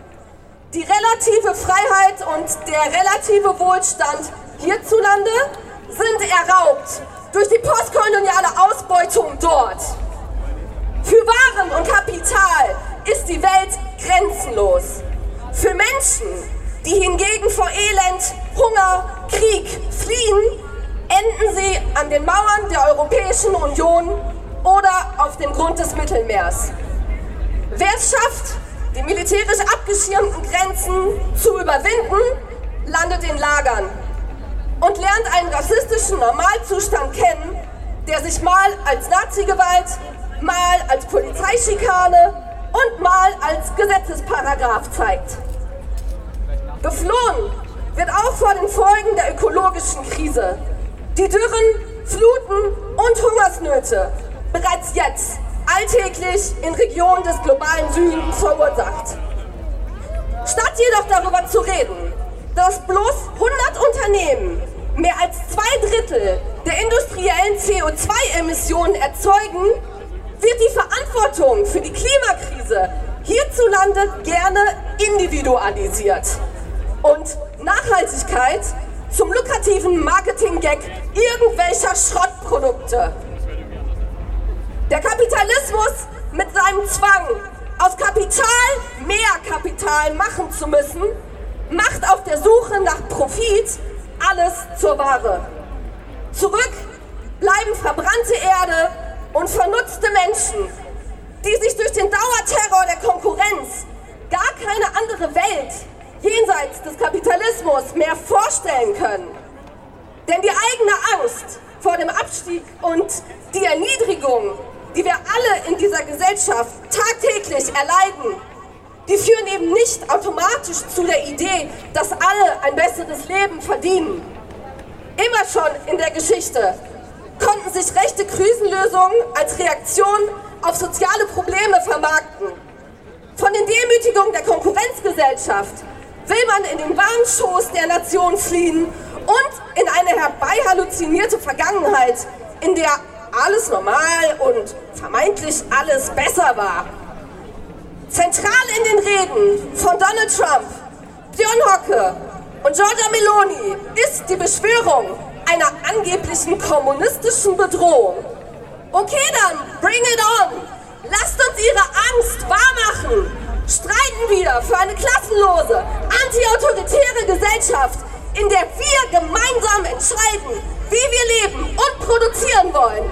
S4: Die relative Freiheit und der relative Wohlstand hierzulande sind erraubt durch die postkoloniale Ausbeutung dort. Für Waren und Kapital ist die Welt grenzenlos. Für Menschen, die hingegen vor Elend, Hunger, Krieg fliehen, enden sie an den Mauern der Europäischen Union oder auf dem Grund des Mittelmeers. Wer es schafft, die militärisch abgeschirmten Grenzen zu überwinden, landet in Lagern und lernt einen rassistischen Normalzustand kennen, der sich mal als Nazi-Gewalt, mal als Polizeischikane und mal als Gesetzesparagraf zeigt. Geflohen wird auch vor den Folgen der ökologischen Krise. Die Dürren, Fluten und Hungersnöte bereits jetzt alltäglich in Regionen des globalen Südens verursacht. Statt jedoch darüber zu reden, dass bloß 100 Unternehmen mehr als zwei Drittel der industriellen CO2-Emissionen erzeugen, wird die Verantwortung für die Klimakrise hierzulande gerne individualisiert und Nachhaltigkeit zum lukrativen Marketing-Gag irgendwelcher Schrottprodukte. Der Kapitalismus mit seinem Zwang, aus Kapital mehr Kapital machen zu müssen, macht auf der Suche nach Profit alles zur Ware. Zurück bleiben verbrannte Erde und vernutzte Menschen, die sich durch den Dauerterror der Konkurrenz gar keine andere Welt jenseits des Kapitalismus mehr vorstellen können. Denn die eigene Angst vor dem Abstieg und die Erniedrigung die wir alle in dieser Gesellschaft tagtäglich erleiden, die führen eben nicht automatisch zu der Idee, dass alle ein besseres Leben verdienen. Immer schon in der Geschichte konnten sich rechte Krisenlösungen als Reaktion auf soziale Probleme vermarkten. Von den Demütigungen der Konkurrenzgesellschaft will man in den warmen Schoß der Nation fliehen und in eine herbeihalluzinierte Vergangenheit, in der alles normal und vermeintlich alles besser war. Zentral in den Reden von Donald Trump, Björn Hocke und Giorgia Meloni ist die Beschwörung einer angeblichen kommunistischen Bedrohung. Okay dann, bring it on! Lasst uns ihre Angst wahrmachen! Streiten wir für eine klassenlose, antiautoritäre Gesellschaft, in der wir gemeinsam entscheiden, wie wir leben und produzieren wollen.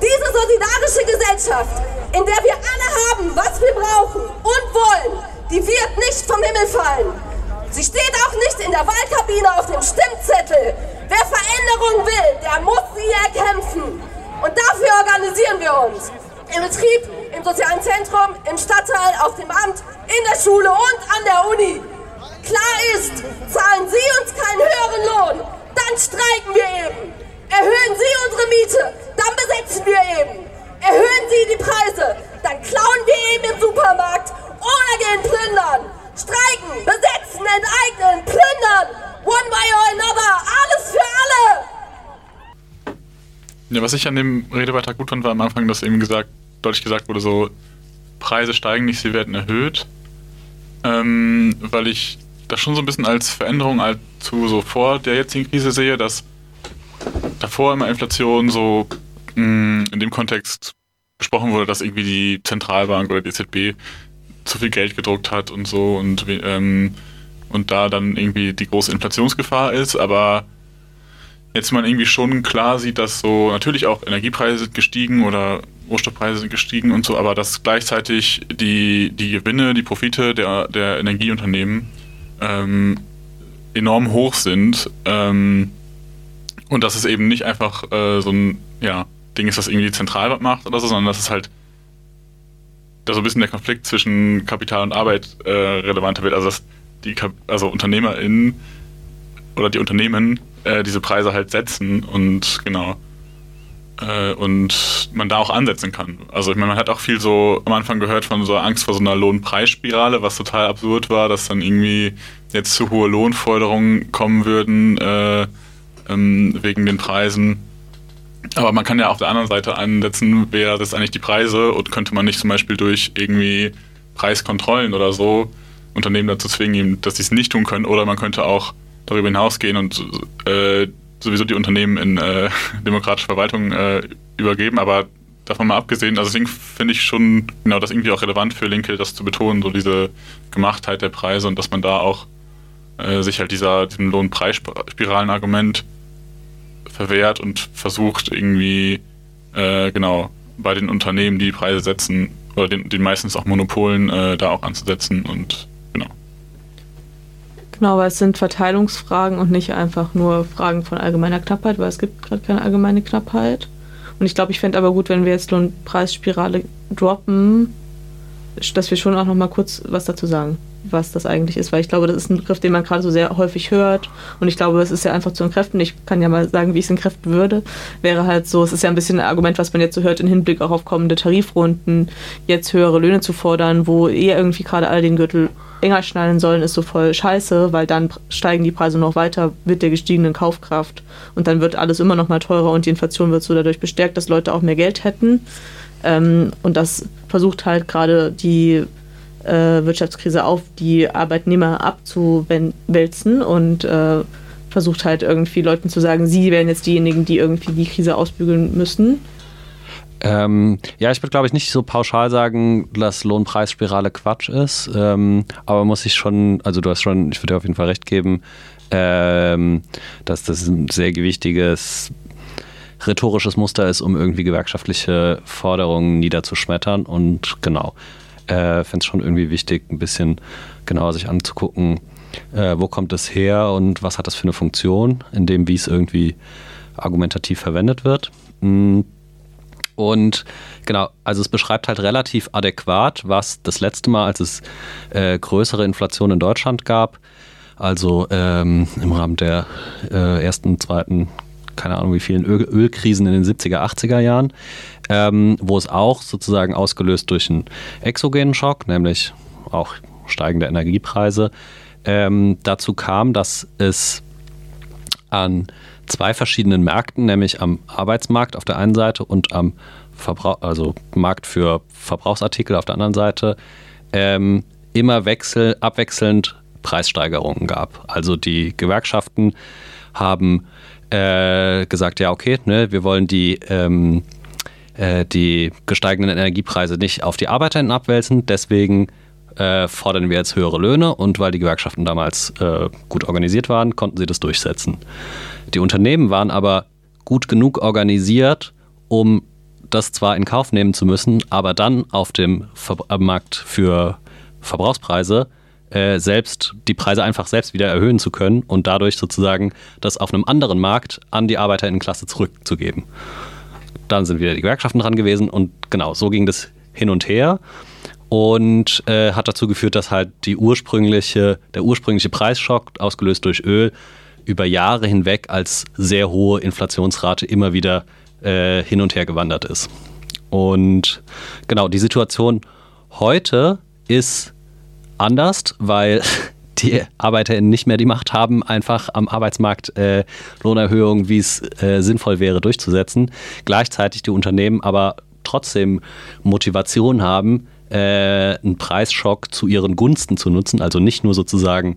S4: Diese solidarische Gesellschaft, in der wir alle haben, was wir brauchen und wollen, die wird nicht vom Himmel fallen. Sie steht auch nicht in der Wahlkabine auf dem Stimmzettel. Wer Veränderung will, der muss sie erkämpfen. Und dafür organisieren wir uns. Im Betrieb, im sozialen Zentrum, im Stadtteil, auf dem Amt, in der Schule und an der Uni. Klar ist, zahlen Sie uns keinen höheren Lohn, dann streiken wir eben. Erhöhen Sie unsere Miete, dann besetzen wir eben. Erhöhen Sie die Preise, dann klauen wir eben im Supermarkt oder gehen plündern. Streiken, besetzen, enteignen, plündern. One way or another, alles für alle.
S1: Ja, was ich an dem Redebeitrag gut fand, war am Anfang, dass eben gesagt, deutlich gesagt wurde, so Preise steigen nicht, sie werden erhöht. Ähm, weil ich das schon so ein bisschen als Veränderung als zu so vor der jetzigen Krise sehe, dass davor immer Inflation so mh, mm, in dem Kontext besprochen wurde, dass irgendwie die Zentralbank oder die EZB zu viel Geld gedruckt hat und so und, ähm, und da dann irgendwie die große Inflationsgefahr ist, aber jetzt man irgendwie schon klar sieht, dass so natürlich auch Energiepreise sind gestiegen oder Rohstoffpreise sind gestiegen und so, aber dass gleichzeitig die, die Gewinne, die Profite der, der Energieunternehmen ähm, enorm hoch sind ähm, und dass es eben nicht einfach äh, so ein ja, Ding ist, das irgendwie die Zentralbank macht oder so, sondern dass es halt da so ein bisschen der Konflikt zwischen Kapital und Arbeit äh, relevanter wird. Also dass die also UnternehmerInnen oder die Unternehmen äh, diese Preise halt setzen und genau äh, und man da auch ansetzen kann. Also ich meine, man hat auch viel so am Anfang gehört von so Angst vor so einer Lohnpreisspirale, was total absurd war, dass dann irgendwie jetzt zu hohe Lohnforderungen kommen würden äh, ähm, wegen den Preisen. Aber man kann ja auf der anderen Seite ansetzen, wäre das eigentlich die Preise und könnte man nicht zum Beispiel durch irgendwie Preiskontrollen oder so Unternehmen dazu zwingen, dass sie es nicht tun können. Oder man könnte auch darüber hinausgehen und äh, sowieso die Unternehmen in äh, [laughs] demokratische Verwaltung äh, übergeben. Aber davon mal abgesehen, also deswegen finde ich schon genau das irgendwie auch relevant für Linke, das zu betonen, so diese Gemachtheit der Preise und dass man da auch äh, sich halt dieser, diesem Lohnpreisspiralen-Argument verwehrt und versucht irgendwie äh, genau bei den Unternehmen, die die Preise setzen, oder den, den meistens auch Monopolen, äh, da auch anzusetzen und genau.
S2: Aber es sind Verteilungsfragen und nicht einfach nur Fragen von allgemeiner Knappheit, weil es gibt gerade keine allgemeine Knappheit. Und ich glaube, ich fände aber gut, wenn wir jetzt Lohnpreisspirale droppen, dass wir schon auch noch mal kurz was dazu sagen was das eigentlich ist, weil ich glaube, das ist ein Begriff, den man gerade so sehr häufig hört und ich glaube, es ist ja einfach zu entkräften. Ich kann ja mal sagen, wie ich es entkräften würde. Wäre halt so, es ist ja ein bisschen ein Argument, was man jetzt so hört im Hinblick auch auf kommende Tarifrunden, jetzt höhere Löhne zu fordern, wo eh irgendwie gerade alle den Gürtel enger schnallen sollen, ist so voll scheiße, weil dann steigen die Preise noch weiter mit der gestiegenen Kaufkraft und dann wird alles immer noch mal teurer und die Inflation wird so dadurch bestärkt, dass Leute auch mehr Geld hätten. Ähm, und das versucht halt gerade die äh, Wirtschaftskrise auf die Arbeitnehmer abzuwälzen und äh, versucht halt irgendwie Leuten zu sagen, sie wären jetzt diejenigen, die irgendwie die Krise ausbügeln müssen.
S3: Ähm, ja, ich würde, glaube ich, nicht so pauschal sagen, dass Lohnpreisspirale Quatsch ist. Ähm, aber muss ich schon, also du hast schon, ich würde dir auf jeden Fall recht geben, ähm, dass das ein sehr gewichtiges rhetorisches Muster ist, um irgendwie gewerkschaftliche Forderungen niederzuschmettern. Und genau, äh, fände es schon irgendwie wichtig, ein bisschen genauer sich anzugucken, äh, wo kommt es her und was hat das für eine Funktion, in dem, wie es irgendwie argumentativ verwendet wird. Mm. Und genau, also es beschreibt halt relativ adäquat, was das letzte Mal, als es äh, größere Inflation in Deutschland gab, also ähm, im Rahmen der äh, ersten, zweiten, keine Ahnung wie vielen Öl Ölkrisen in den 70er, 80er Jahren, ähm, wo es auch sozusagen ausgelöst durch einen exogenen Schock, nämlich auch steigende Energiepreise, ähm, dazu kam, dass es an zwei verschiedenen Märkten, nämlich am Arbeitsmarkt auf der einen Seite und am Verbrauch, also Markt für Verbrauchsartikel auf der anderen Seite, ähm, immer wechsel, abwechselnd Preissteigerungen gab. Also die Gewerkschaften haben äh, gesagt, ja, okay, ne, wir wollen die ähm, äh, die gesteigenden Energiepreise nicht auf die ArbeiterInnen abwälzen. Deswegen äh, fordern wir jetzt höhere Löhne und weil die Gewerkschaften damals äh, gut organisiert waren, konnten sie das durchsetzen. Die Unternehmen waren aber gut genug organisiert, um das zwar in Kauf nehmen zu müssen, aber dann auf dem Ver Markt für Verbrauchspreise äh, selbst die Preise einfach selbst wieder erhöhen zu können und dadurch sozusagen das auf einem anderen Markt an die Arbeiterinnenklasse zurückzugeben. Dann sind wieder die Gewerkschaften dran gewesen und genau, so ging das hin und her. Und äh, hat dazu geführt, dass halt die ursprüngliche, der ursprüngliche Preisschock, ausgelöst durch Öl, über Jahre hinweg als sehr hohe Inflationsrate immer wieder äh, hin und her gewandert ist. Und genau, die Situation heute ist anders, weil [laughs] die ArbeiterInnen nicht mehr die Macht haben, einfach am Arbeitsmarkt äh, Lohnerhöhungen, wie es äh, sinnvoll wäre, durchzusetzen. Gleichzeitig die Unternehmen aber trotzdem Motivation haben, äh, einen Preisschock zu ihren Gunsten zu nutzen, also nicht nur sozusagen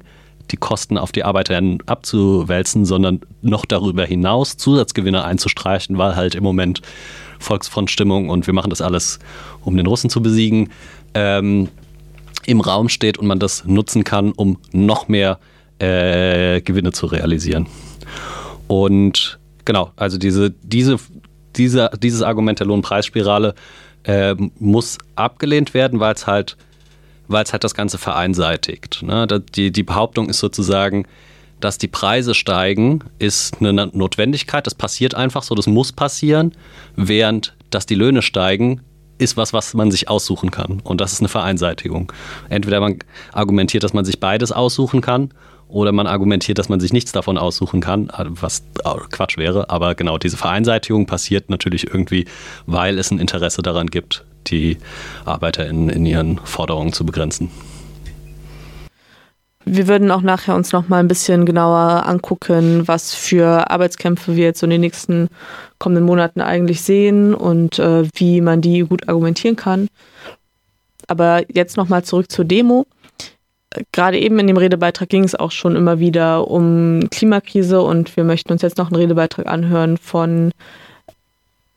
S3: die Kosten auf die ArbeiterInnen abzuwälzen, sondern noch darüber hinaus Zusatzgewinne einzustreichen, weil halt im Moment Volksfrontstimmung und wir machen das alles, um den Russen zu besiegen, ähm, im Raum steht und man das nutzen kann, um noch mehr äh, Gewinne zu realisieren. Und genau, also diese, diese, diese, dieses Argument der Lohnpreisspirale äh, muss abgelehnt werden, weil es halt, halt das Ganze vereinseitigt. Ne? Die, die Behauptung ist sozusagen, dass die Preise steigen, ist eine Notwendigkeit. Das passiert einfach so, das muss passieren, während dass die Löhne steigen, ist was, was man sich aussuchen kann. Und das ist eine Vereinseitigung. Entweder man argumentiert, dass man sich beides aussuchen kann, oder man argumentiert, dass man sich nichts davon aussuchen kann, was Quatsch wäre. Aber genau, diese Vereinseitigung passiert natürlich irgendwie, weil es ein Interesse daran gibt, die ArbeiterInnen in ihren Forderungen zu begrenzen.
S2: Wir würden auch nachher uns noch mal ein bisschen genauer angucken, was für Arbeitskämpfe wir jetzt in den nächsten kommenden Monaten eigentlich sehen und äh, wie man die gut argumentieren kann. Aber jetzt noch mal zurück zur Demo. Gerade eben in dem Redebeitrag ging es auch schon immer wieder um Klimakrise und wir möchten uns jetzt noch einen Redebeitrag anhören von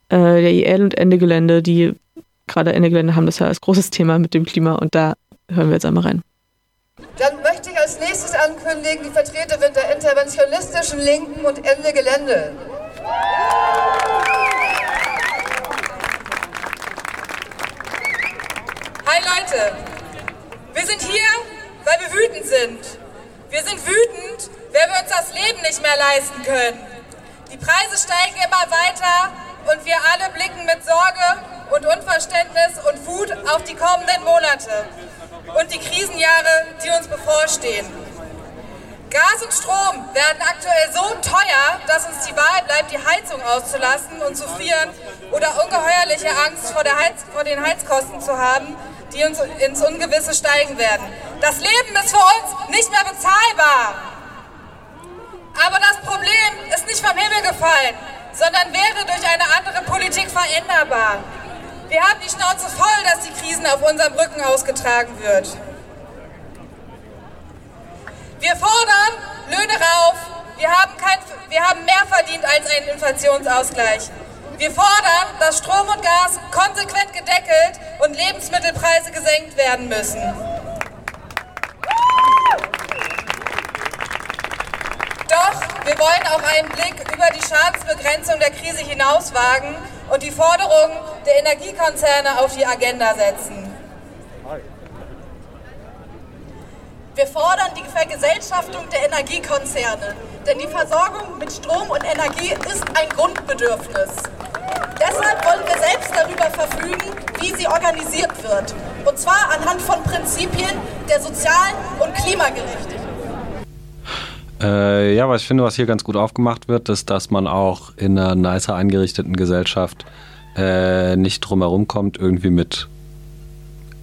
S2: äh, der IL und Ende Gelände, die gerade Ende Gelände haben das ja als großes Thema mit dem Klima und da hören wir jetzt einmal rein.
S5: Dann möchte ich als nächstes ankündigen die Vertreterin der interventionistischen Linken und Ende Gelände.
S6: Hi Leute, wir sind hier, weil wir wütend sind. Wir sind wütend, weil wir uns das Leben nicht mehr leisten können. Die Preise steigen immer weiter und wir alle blicken mit Sorge und Unverständnis und Wut auf die kommenden Monate und die Krisenjahre, die uns bevorstehen. Gas und Strom werden aktuell so teuer, dass uns die Wahl bleibt, die Heizung auszulassen und zu frieren oder ungeheuerliche Angst vor, Heiz vor den Heizkosten zu haben, die uns ins Ungewisse steigen werden. Das Leben ist für uns nicht mehr bezahlbar. Aber das Problem ist nicht vom Himmel gefallen, sondern wäre durch eine andere Politik veränderbar. Wir haben die Schnauze voll, dass die Krisen auf unserem Rücken ausgetragen wird. Wir fordern Löhne rauf. Wir haben, kein, wir haben mehr verdient als einen Inflationsausgleich. Wir fordern, dass Strom und Gas konsequent gedeckelt und Lebensmittelpreise gesenkt werden müssen. Doch wir wollen auch einen Blick über die Schadensbegrenzung der Krise hinaus wagen und die Forderungen der Energiekonzerne auf die Agenda setzen.
S7: Wir fordern die Vergesellschaftung der Energiekonzerne, denn die Versorgung mit Strom und Energie ist ein Grundbedürfnis. Deshalb wollen wir selbst darüber verfügen, wie sie organisiert wird. Und zwar anhand von Prinzipien der sozialen und Klimagerechtigkeit.
S3: Äh, ja, was ich finde, was hier ganz gut aufgemacht wird, ist, dass man auch in einer nicer eingerichteten Gesellschaft äh, nicht drumherum kommt, irgendwie mit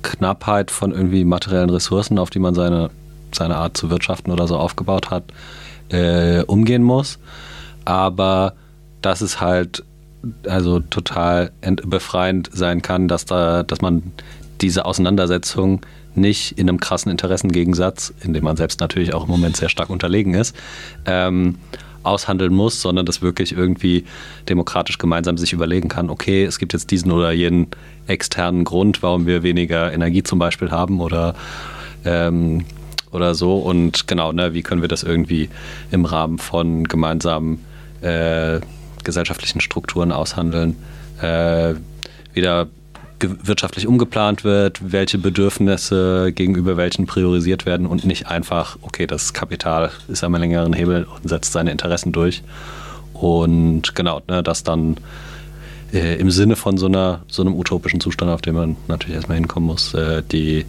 S3: Knappheit von irgendwie materiellen Ressourcen, auf die man seine seine Art zu wirtschaften oder so aufgebaut hat, äh, umgehen muss. Aber dass es halt also total befreiend sein kann, dass da, dass man diese Auseinandersetzung nicht in einem krassen Interessengegensatz, in dem man selbst natürlich auch im Moment sehr stark unterlegen ist, ähm, aushandeln muss, sondern das wirklich irgendwie demokratisch gemeinsam sich überlegen kann, okay, es gibt jetzt diesen oder jenen externen Grund, warum wir weniger Energie zum Beispiel haben oder ähm, oder so. Und genau, ne, wie können wir das irgendwie im Rahmen von gemeinsamen äh, gesellschaftlichen Strukturen aushandeln, äh, wieder wirtschaftlich umgeplant wird, welche Bedürfnisse gegenüber welchen priorisiert werden und nicht einfach, okay, das Kapital ist am längeren Hebel und setzt seine Interessen durch. Und genau, ne, dass dann äh, im Sinne von so, einer, so einem utopischen Zustand, auf den man natürlich erstmal hinkommen muss, äh, die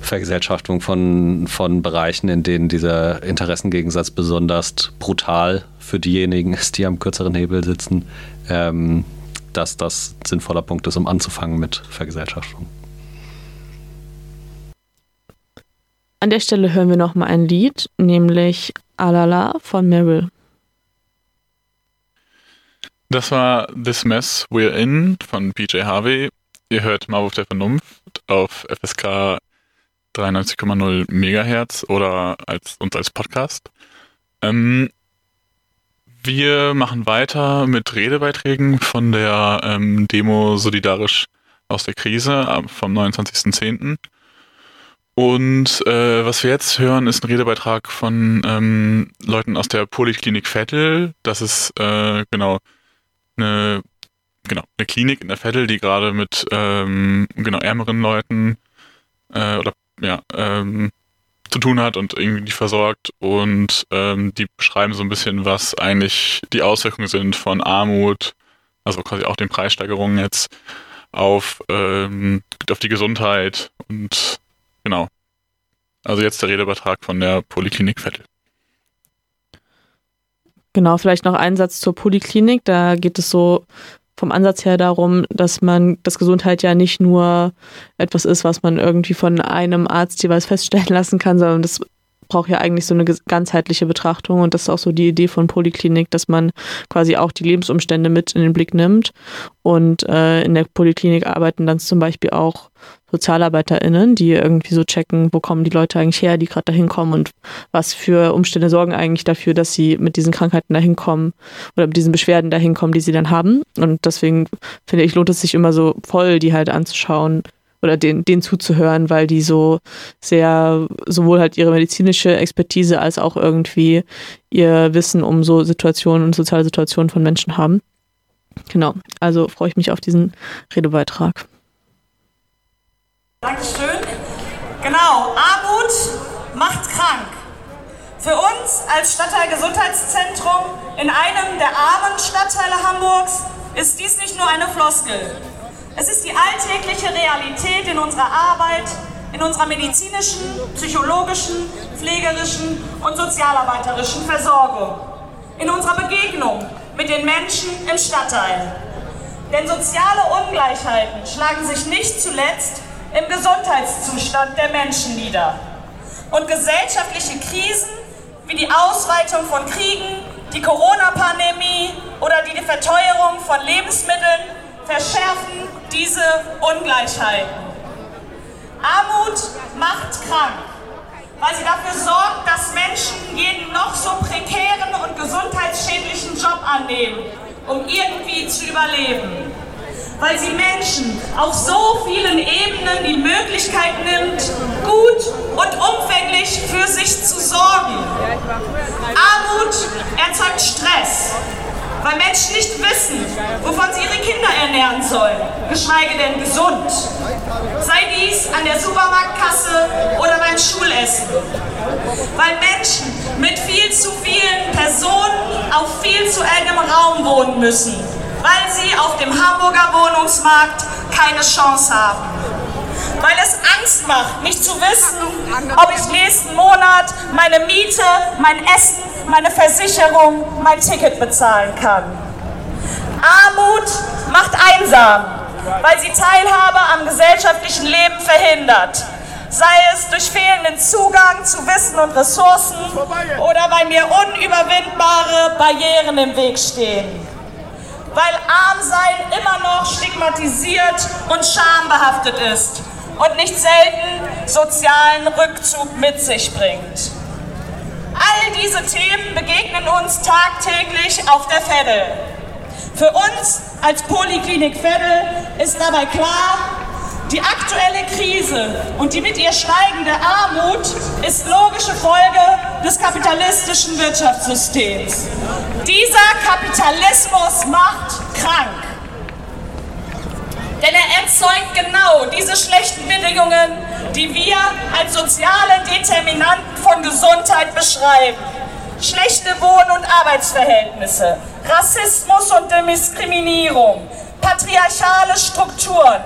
S3: Vergesellschaftung von, von Bereichen, in denen dieser Interessengegensatz besonders brutal für diejenigen ist, die am kürzeren Hebel sitzen, ähm, dass das ein sinnvoller Punkt ist, um anzufangen mit Vergesellschaftung.
S2: An der Stelle hören wir nochmal ein Lied, nämlich Alala von Meryl.
S1: Das war This Mess We're In von PJ Harvey. Ihr hört Marwurf der Vernunft auf FSK 93,0 Megahertz oder als, uns als Podcast. Ähm, wir machen weiter mit Redebeiträgen von der ähm, Demo Solidarisch aus der Krise vom 29.10. Und äh, was wir jetzt hören, ist ein Redebeitrag von ähm, Leuten aus der Poliklinik Vettel. Das ist äh, genau eine genau eine Klinik in der Vettel, die gerade mit ähm, genau ärmeren Leuten äh, oder ja ähm, zu tun hat und irgendwie versorgt und ähm, die beschreiben so ein bisschen, was eigentlich die Auswirkungen sind von Armut, also quasi auch den Preissteigerungen jetzt auf, ähm, auf die Gesundheit und genau. Also jetzt der Redebeitrag von der Poliklinik Vettel.
S2: Genau, vielleicht noch ein Satz zur Poliklinik. Da geht es so vom Ansatz her darum, dass man, dass Gesundheit ja nicht nur etwas ist, was man irgendwie von einem Arzt jeweils feststellen [laughs] lassen kann, sondern das braucht ja eigentlich so eine ganzheitliche Betrachtung. Und das ist auch so die Idee von Poliklinik, dass man quasi auch die Lebensumstände mit in den Blick nimmt. Und äh, in der Poliklinik arbeiten dann zum Beispiel auch SozialarbeiterInnen, die irgendwie so checken, wo kommen die Leute eigentlich her, die gerade da hinkommen und was für Umstände sorgen eigentlich dafür, dass sie mit diesen Krankheiten da hinkommen oder mit diesen Beschwerden da hinkommen, die sie dann haben. Und deswegen finde ich, lohnt es sich immer so voll, die halt anzuschauen oder den, denen zuzuhören, weil die so sehr sowohl halt ihre medizinische Expertise als auch irgendwie ihr Wissen um so Situationen und soziale Situationen von Menschen haben. Genau, also freue ich mich auf diesen Redebeitrag.
S8: Dankeschön. Genau, Armut macht krank. Für uns als Stadtteilgesundheitszentrum in einem der armen Stadtteile Hamburgs ist dies nicht nur eine Floskel. Es ist die alltägliche Realität in unserer Arbeit, in unserer medizinischen, psychologischen, pflegerischen und sozialarbeiterischen Versorgung, in unserer Begegnung mit den Menschen im Stadtteil. Denn soziale Ungleichheiten schlagen sich nicht zuletzt im Gesundheitszustand der Menschen nieder. Und gesellschaftliche Krisen wie die Ausweitung von Kriegen, die Corona-Pandemie oder die Verteuerung von Lebensmitteln verschärfen diese Ungleichheiten. Armut macht krank, weil sie dafür sorgt, dass Menschen jeden noch so prekären und gesundheitsschädlichen Job annehmen, um irgendwie zu überleben. Weil sie Menschen auf so vielen Ebenen die Möglichkeit nimmt, gut und umfänglich für sich zu sorgen. Armut erzeugt Stress, weil Menschen nicht wissen, wovon sie ihre Kinder ernähren sollen, geschweige denn gesund. Sei dies an der Supermarktkasse oder beim Schulessen. Weil Menschen mit viel zu vielen Personen auf viel zu engem Raum wohnen müssen, weil sie auf dem Hamburger Wohnungsmarkt keine Chance haben weil es Angst macht, nicht zu wissen, ob ich nächsten Monat meine Miete, mein Essen, meine Versicherung, mein Ticket bezahlen kann. Armut macht einsam, weil sie Teilhabe am gesellschaftlichen Leben verhindert. Sei es durch fehlenden Zugang zu Wissen und Ressourcen oder weil mir unüberwindbare Barrieren im Weg stehen. Weil Armsein immer noch stigmatisiert und schambehaftet ist und nicht selten sozialen Rückzug mit sich bringt. All diese Themen begegnen uns tagtäglich auf der Veddel. Für uns als Poliklinik Veddel ist dabei klar, die aktuelle Krise und die mit ihr steigende Armut ist logische Folge des kapitalistischen Wirtschaftssystems. Dieser Kapitalismus macht krank. Denn er erzeugt genau diese schlechten Bedingungen, die wir als soziale Determinanten von Gesundheit beschreiben. schlechte Wohn- und Arbeitsverhältnisse, Rassismus und Diskriminierung, patriarchale Strukturen,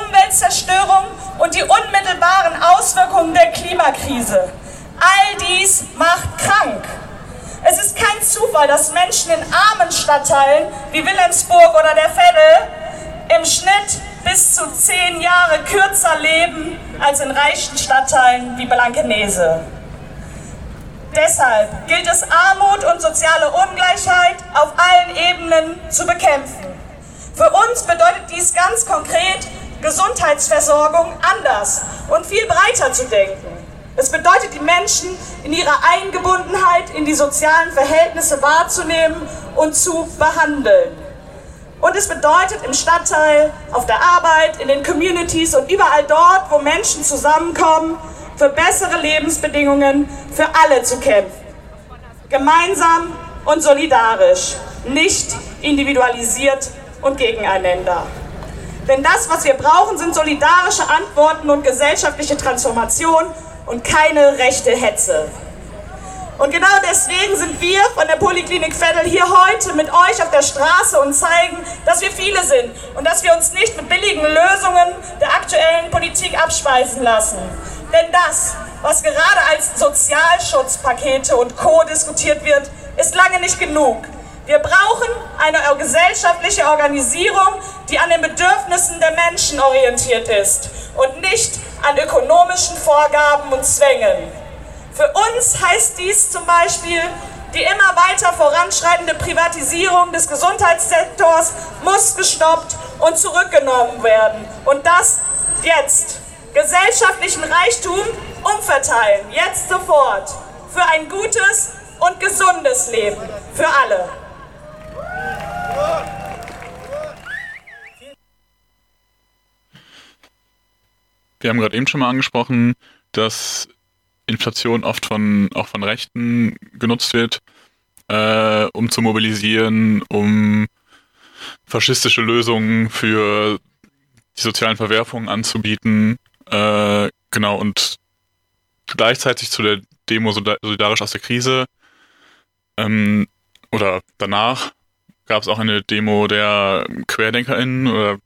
S8: Umweltzerstörung und die unmittelbaren Auswirkungen der Klimakrise. All dies macht krank. Es ist kein Zufall, dass Menschen in armen Stadtteilen wie Wilhelmsburg oder der Veddel im Schnitt bis zu zehn Jahre kürzer leben als in reichen Stadtteilen wie Blankenese. Deshalb gilt es, Armut und soziale Ungleichheit auf allen Ebenen zu bekämpfen. Für uns bedeutet dies ganz konkret, Gesundheitsversorgung anders und viel breiter zu denken. Es bedeutet, die Menschen in ihrer Eingebundenheit in die sozialen Verhältnisse wahrzunehmen und zu behandeln. Und es bedeutet im Stadtteil, auf der Arbeit, in den Communities und überall dort, wo Menschen zusammenkommen, für bessere Lebensbedingungen für alle zu kämpfen. Gemeinsam und solidarisch, nicht individualisiert und gegeneinander. Denn das, was wir brauchen, sind solidarische Antworten und gesellschaftliche Transformation und keine rechte Hetze. Und genau deswegen sind wir von der Poliklinik Veddel hier heute mit euch auf der Straße und zeigen, dass wir viele sind und dass wir uns nicht mit billigen Lösungen der aktuellen Politik abspeisen lassen. Denn das, was gerade als Sozialschutzpakete und Co. diskutiert wird, ist lange nicht genug. Wir brauchen eine gesellschaftliche Organisierung, die an den Bedürfnissen der Menschen orientiert ist und nicht an ökonomischen Vorgaben und Zwängen. Für uns heißt dies zum Beispiel, die immer weiter voranschreitende Privatisierung des Gesundheitssektors muss gestoppt und zurückgenommen werden. Und das jetzt. Gesellschaftlichen Reichtum umverteilen, jetzt sofort. Für ein gutes und gesundes Leben. Für alle.
S1: Wir haben gerade eben schon mal angesprochen, dass Inflation oft von auch von Rechten genutzt wird, äh, um zu mobilisieren, um faschistische Lösungen für die sozialen Verwerfungen anzubieten. Äh, genau, und gleichzeitig zu der Demo Solidarisch aus der Krise ähm, oder danach gab es auch eine Demo der QuerdenkerInnen oder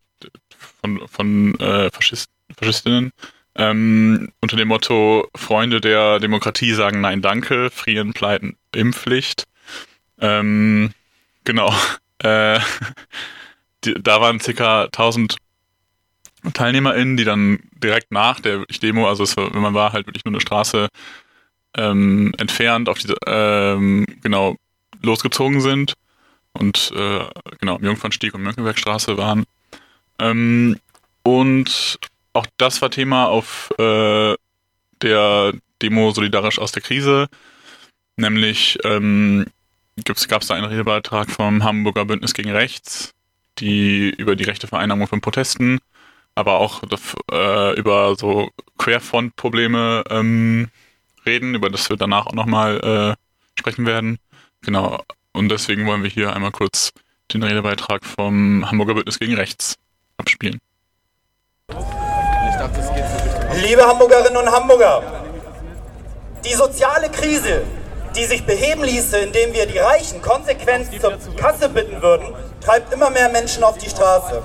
S1: von, von äh, Faschist, Faschistinnen ähm, unter dem Motto Freunde der Demokratie sagen Nein, danke, frieren, pleiten, Impfpflicht. Ähm, genau. [laughs] Äh, die, da waren ca. 1000 TeilnehmerInnen, die dann direkt nach der Demo, also es war, man war halt wirklich nur eine Straße ähm, entfernt, auf diese, ähm, genau, losgezogen sind und äh, genau, am Jungfernstieg und Mönckebergstraße waren. Ähm, und auch das war Thema auf äh, der Demo Solidarisch aus der Krise. Nämlich ähm, gab es da einen Redebeitrag vom Hamburger Bündnis gegen Rechts, die über die rechte Vereinnahmung von Protesten, aber auch äh, über so Querfront-Probleme ähm, reden, über das wir danach auch nochmal äh, sprechen werden. Genau. Und deswegen wollen wir hier einmal kurz den Redebeitrag vom Hamburger Bündnis gegen Rechts abspielen.
S9: Liebe Hamburgerinnen und Hamburger, die soziale Krise, die sich beheben ließe, indem wir die Reichen konsequent zur Kasse bitten würden, treibt immer mehr Menschen auf die Straße.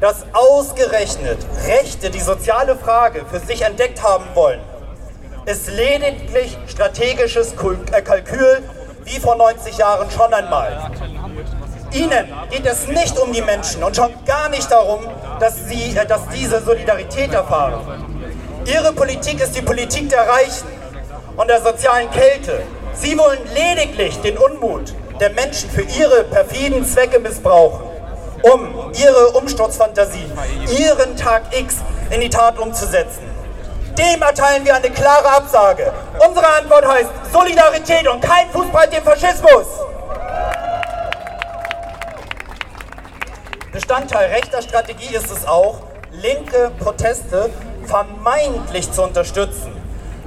S9: Dass ausgerechnet Rechte die soziale Frage für sich entdeckt haben wollen, ist lediglich strategisches äh, Kalkül wie vor 90 Jahren schon einmal. Ihnen geht es nicht um die Menschen und schon gar nicht darum, dass, sie, äh, dass diese Solidarität erfahren. Ihre Politik ist die Politik der Reichen und der sozialen Kälte. Sie wollen lediglich den Unmut der Menschen für ihre perfiden Zwecke missbrauchen, um ihre Umsturzfantasie, ihren Tag X in die Tat umzusetzen. Dem erteilen wir eine klare Absage. Unsere Antwort heißt Solidarität und kein Fußbreit dem Faschismus. Bestandteil rechter Strategie ist es auch, linke Proteste vermeintlich zu unterstützen.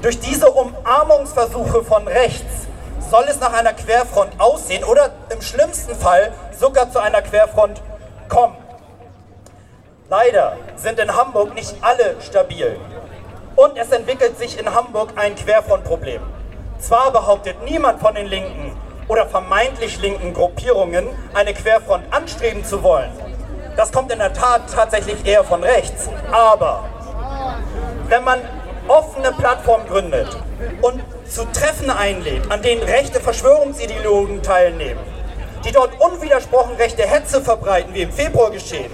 S9: Durch diese Umarmungsversuche von rechts soll es nach einer Querfront aussehen oder im schlimmsten Fall sogar zu einer Querfront kommen. Leider sind in Hamburg nicht alle stabil. Und es entwickelt sich in Hamburg ein Querfrontproblem. Zwar behauptet niemand von den linken oder vermeintlich linken Gruppierungen, eine Querfront anstreben zu wollen. Das kommt in der Tat tatsächlich eher von rechts. Aber wenn man offene Plattformen gründet und zu Treffen einlädt, an denen rechte Verschwörungsideologen teilnehmen, die dort unwidersprochen rechte Hetze verbreiten, wie im Februar geschehen,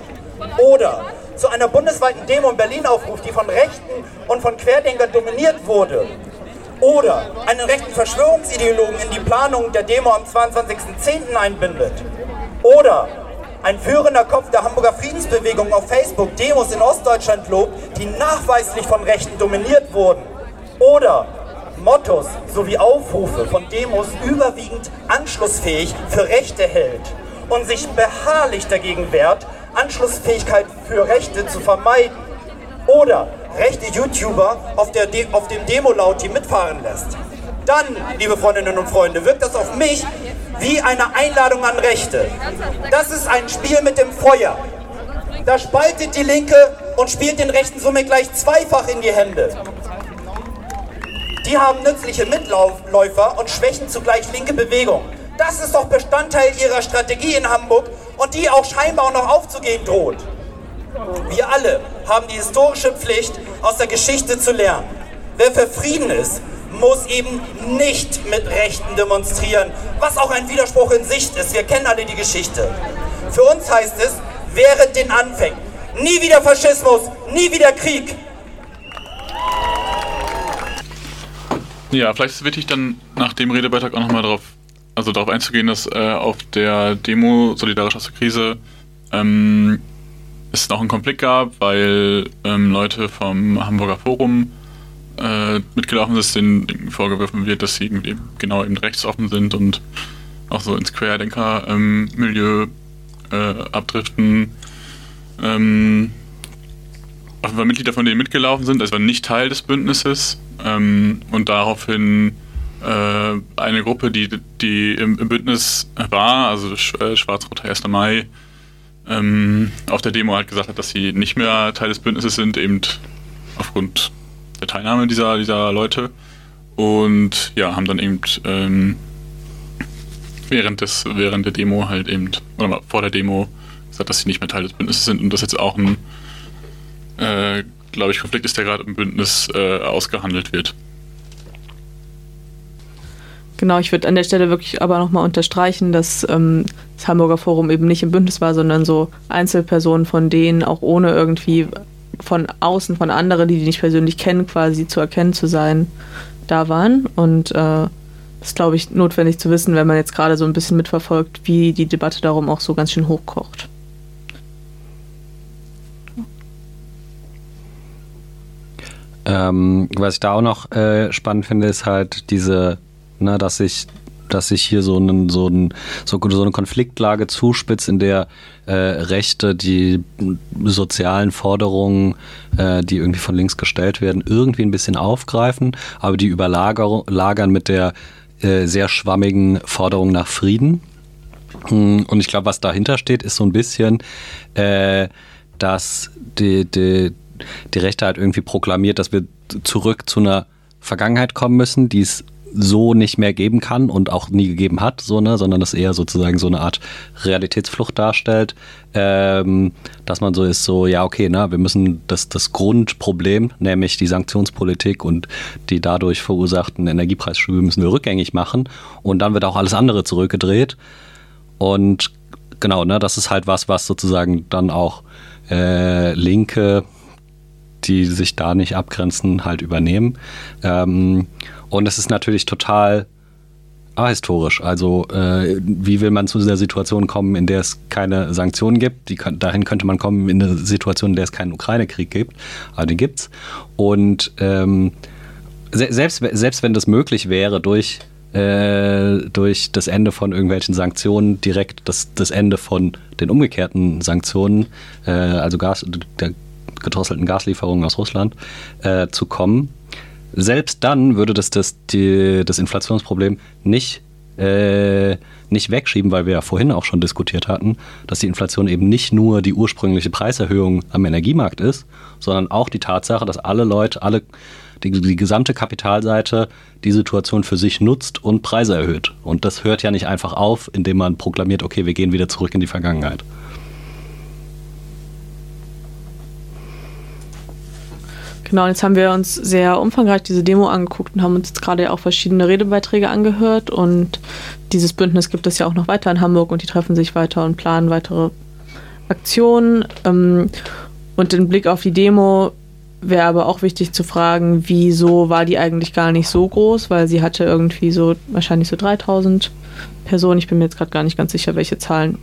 S9: oder zu einer bundesweiten Demo in Berlin aufruft, die von Rechten und von Querdenkern dominiert wurde, oder einen rechten Verschwörungsideologen in die Planung der Demo am 22.10. einbindet, oder ein führender Kopf der Hamburger Friedensbewegung auf Facebook Demos in Ostdeutschland lobt, die nachweislich von Rechten dominiert wurden, oder Mottos sowie Aufrufe von Demos überwiegend anschlussfähig für Rechte hält und sich beharrlich dagegen wehrt, Anschlussfähigkeit für Rechte zu vermeiden. Oder rechte YouTuber auf, der De auf dem Demo-Lauti mitfahren lässt. Dann, liebe Freundinnen und Freunde, wirkt das auf mich wie eine Einladung an Rechte. Das ist ein Spiel mit dem Feuer. Da spaltet die Linke und spielt den Rechten somit gleich zweifach in die Hände. Die haben nützliche Mitläufer und schwächen zugleich linke Bewegung. Das ist doch Bestandteil ihrer Strategie in Hamburg und die auch scheinbar auch noch aufzugehen droht. Wir alle haben die historische Pflicht, aus der Geschichte zu lernen. Wer für Frieden ist, muss eben nicht mit Rechten demonstrieren, was auch ein Widerspruch in Sicht ist. Wir kennen alle die Geschichte. Für uns heißt es, während den Anfängen, nie wieder Faschismus, nie wieder Krieg.
S1: Ja, vielleicht ist wichtig dann nach dem Redebeitrag auch nochmal darauf, also darauf einzugehen, dass äh, auf der Demo Solidarisch aus der Krise ähm, es noch einen Konflikt gab, weil ähm, Leute vom Hamburger Forum äh, mitgelaufen sind, denen vorgeworfen wird, dass sie irgendwie genau eben rechtsoffen sind und auch so ins Querdenker-Milieu ähm, äh, abdriften. Ähm, auf jeden Fall Mitglieder von denen mitgelaufen sind, also nicht Teil des Bündnisses ähm, und daraufhin eine Gruppe, die, die im, im Bündnis war, also äh, Schwarz-Roter 1. Mai, ähm, auf der Demo halt gesagt hat, dass sie nicht mehr Teil des Bündnisses sind, eben aufgrund der Teilnahme dieser, dieser Leute. Und ja, haben dann eben ähm, während, des, während der Demo halt eben, oder vor der Demo gesagt, dass sie nicht mehr Teil des Bündnisses sind und das jetzt auch ein, äh, glaube ich, Konflikt ist, der gerade im Bündnis äh, ausgehandelt wird.
S2: Genau, ich würde an der Stelle wirklich aber nochmal unterstreichen, dass ähm, das Hamburger Forum eben nicht im Bündnis war, sondern so Einzelpersonen von denen auch ohne irgendwie von außen, von anderen, die die nicht persönlich kennen, quasi zu erkennen zu sein, da waren. Und äh, das ist, glaube ich, notwendig zu wissen, wenn man jetzt gerade so ein bisschen mitverfolgt, wie die Debatte darum auch so ganz schön hochkocht.
S3: Ähm, was ich da auch noch äh, spannend finde, ist halt diese ne, dass sich dass sich hier so, einen, so, ein, so, so eine Konfliktlage zuspitzt, in der äh, Rechte die sozialen Forderungen, äh, die irgendwie von links gestellt werden, irgendwie ein bisschen aufgreifen, aber die überlagern mit der äh, sehr schwammigen Forderung nach Frieden. Hm, und ich glaube, was dahinter steht, ist so ein bisschen, äh, dass die, die, die Rechte halt irgendwie proklamiert, dass wir zurück zu einer Vergangenheit kommen müssen, die es so nicht mehr geben kann und auch nie gegeben hat, so, ne, sondern das eher sozusagen so eine Art Realitätsflucht darstellt, ähm, dass man so ist, so, ja, okay, ne, wir müssen das, das Grundproblem, nämlich die Sanktionspolitik und die dadurch verursachten Energiepreisschübe müssen wir rückgängig machen und dann wird auch alles andere zurückgedreht und genau, ne, das ist halt was, was sozusagen dann auch äh, Linke, die sich da nicht abgrenzen, halt übernehmen. Ähm, und es ist natürlich total ahistorisch. Also äh, wie will man zu dieser Situation kommen, in der es keine Sanktionen gibt? Die, dahin könnte man kommen in eine Situation, in der es keinen Ukraine-Krieg gibt. Aber den gibt's. Und ähm, se selbst, selbst wenn das möglich wäre, durch, äh, durch das Ende von irgendwelchen Sanktionen direkt das, das Ende von den umgekehrten Sanktionen, äh, also Gas, der gedrosselten Gaslieferungen aus Russland, äh, zu kommen, selbst dann würde das das, die, das Inflationsproblem nicht äh, nicht wegschieben, weil wir ja vorhin auch schon diskutiert hatten, dass die Inflation eben nicht nur die ursprüngliche Preiserhöhung am Energiemarkt ist, sondern auch die Tatsache, dass alle Leute, alle die, die gesamte Kapitalseite die Situation für sich nutzt und Preise erhöht. Und das hört ja nicht einfach auf, indem man proklamiert, okay, wir gehen wieder zurück in die Vergangenheit.
S2: Genau, jetzt haben wir uns sehr umfangreich diese Demo angeguckt und haben uns jetzt gerade auch verschiedene Redebeiträge angehört. Und dieses Bündnis gibt es ja auch noch weiter in Hamburg und die treffen sich weiter und planen weitere Aktionen. Ähm, und den Blick auf die Demo wäre aber auch wichtig zu fragen, wieso war die eigentlich gar nicht so groß, weil sie hatte irgendwie so wahrscheinlich so 3000 Personen. Ich bin mir jetzt gerade gar nicht ganz sicher, welche Zahlen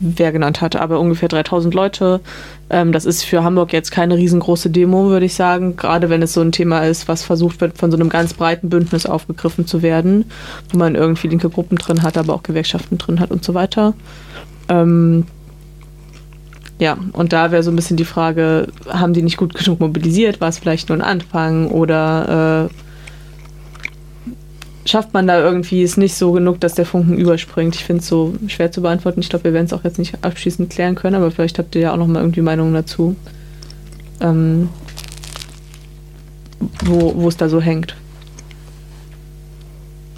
S2: wer genannt hatte, aber ungefähr 3000 Leute. Ähm, das ist für Hamburg jetzt keine riesengroße Demo, würde ich sagen, gerade wenn es so ein Thema ist, was versucht wird, von so einem ganz breiten Bündnis aufgegriffen zu werden, wo man irgendwie linke Gruppen drin hat, aber auch Gewerkschaften drin hat und so weiter. Ähm, ja, und da wäre so ein bisschen die Frage, haben die nicht gut genug mobilisiert? War es vielleicht nur ein Anfang oder äh, schafft man da irgendwie es nicht so genug, dass der Funken überspringt? Ich finde es so schwer zu beantworten. Ich glaube, wir werden es auch jetzt nicht abschließend klären können, aber vielleicht habt ihr ja auch noch mal irgendwie Meinungen dazu, ähm, wo es da so hängt.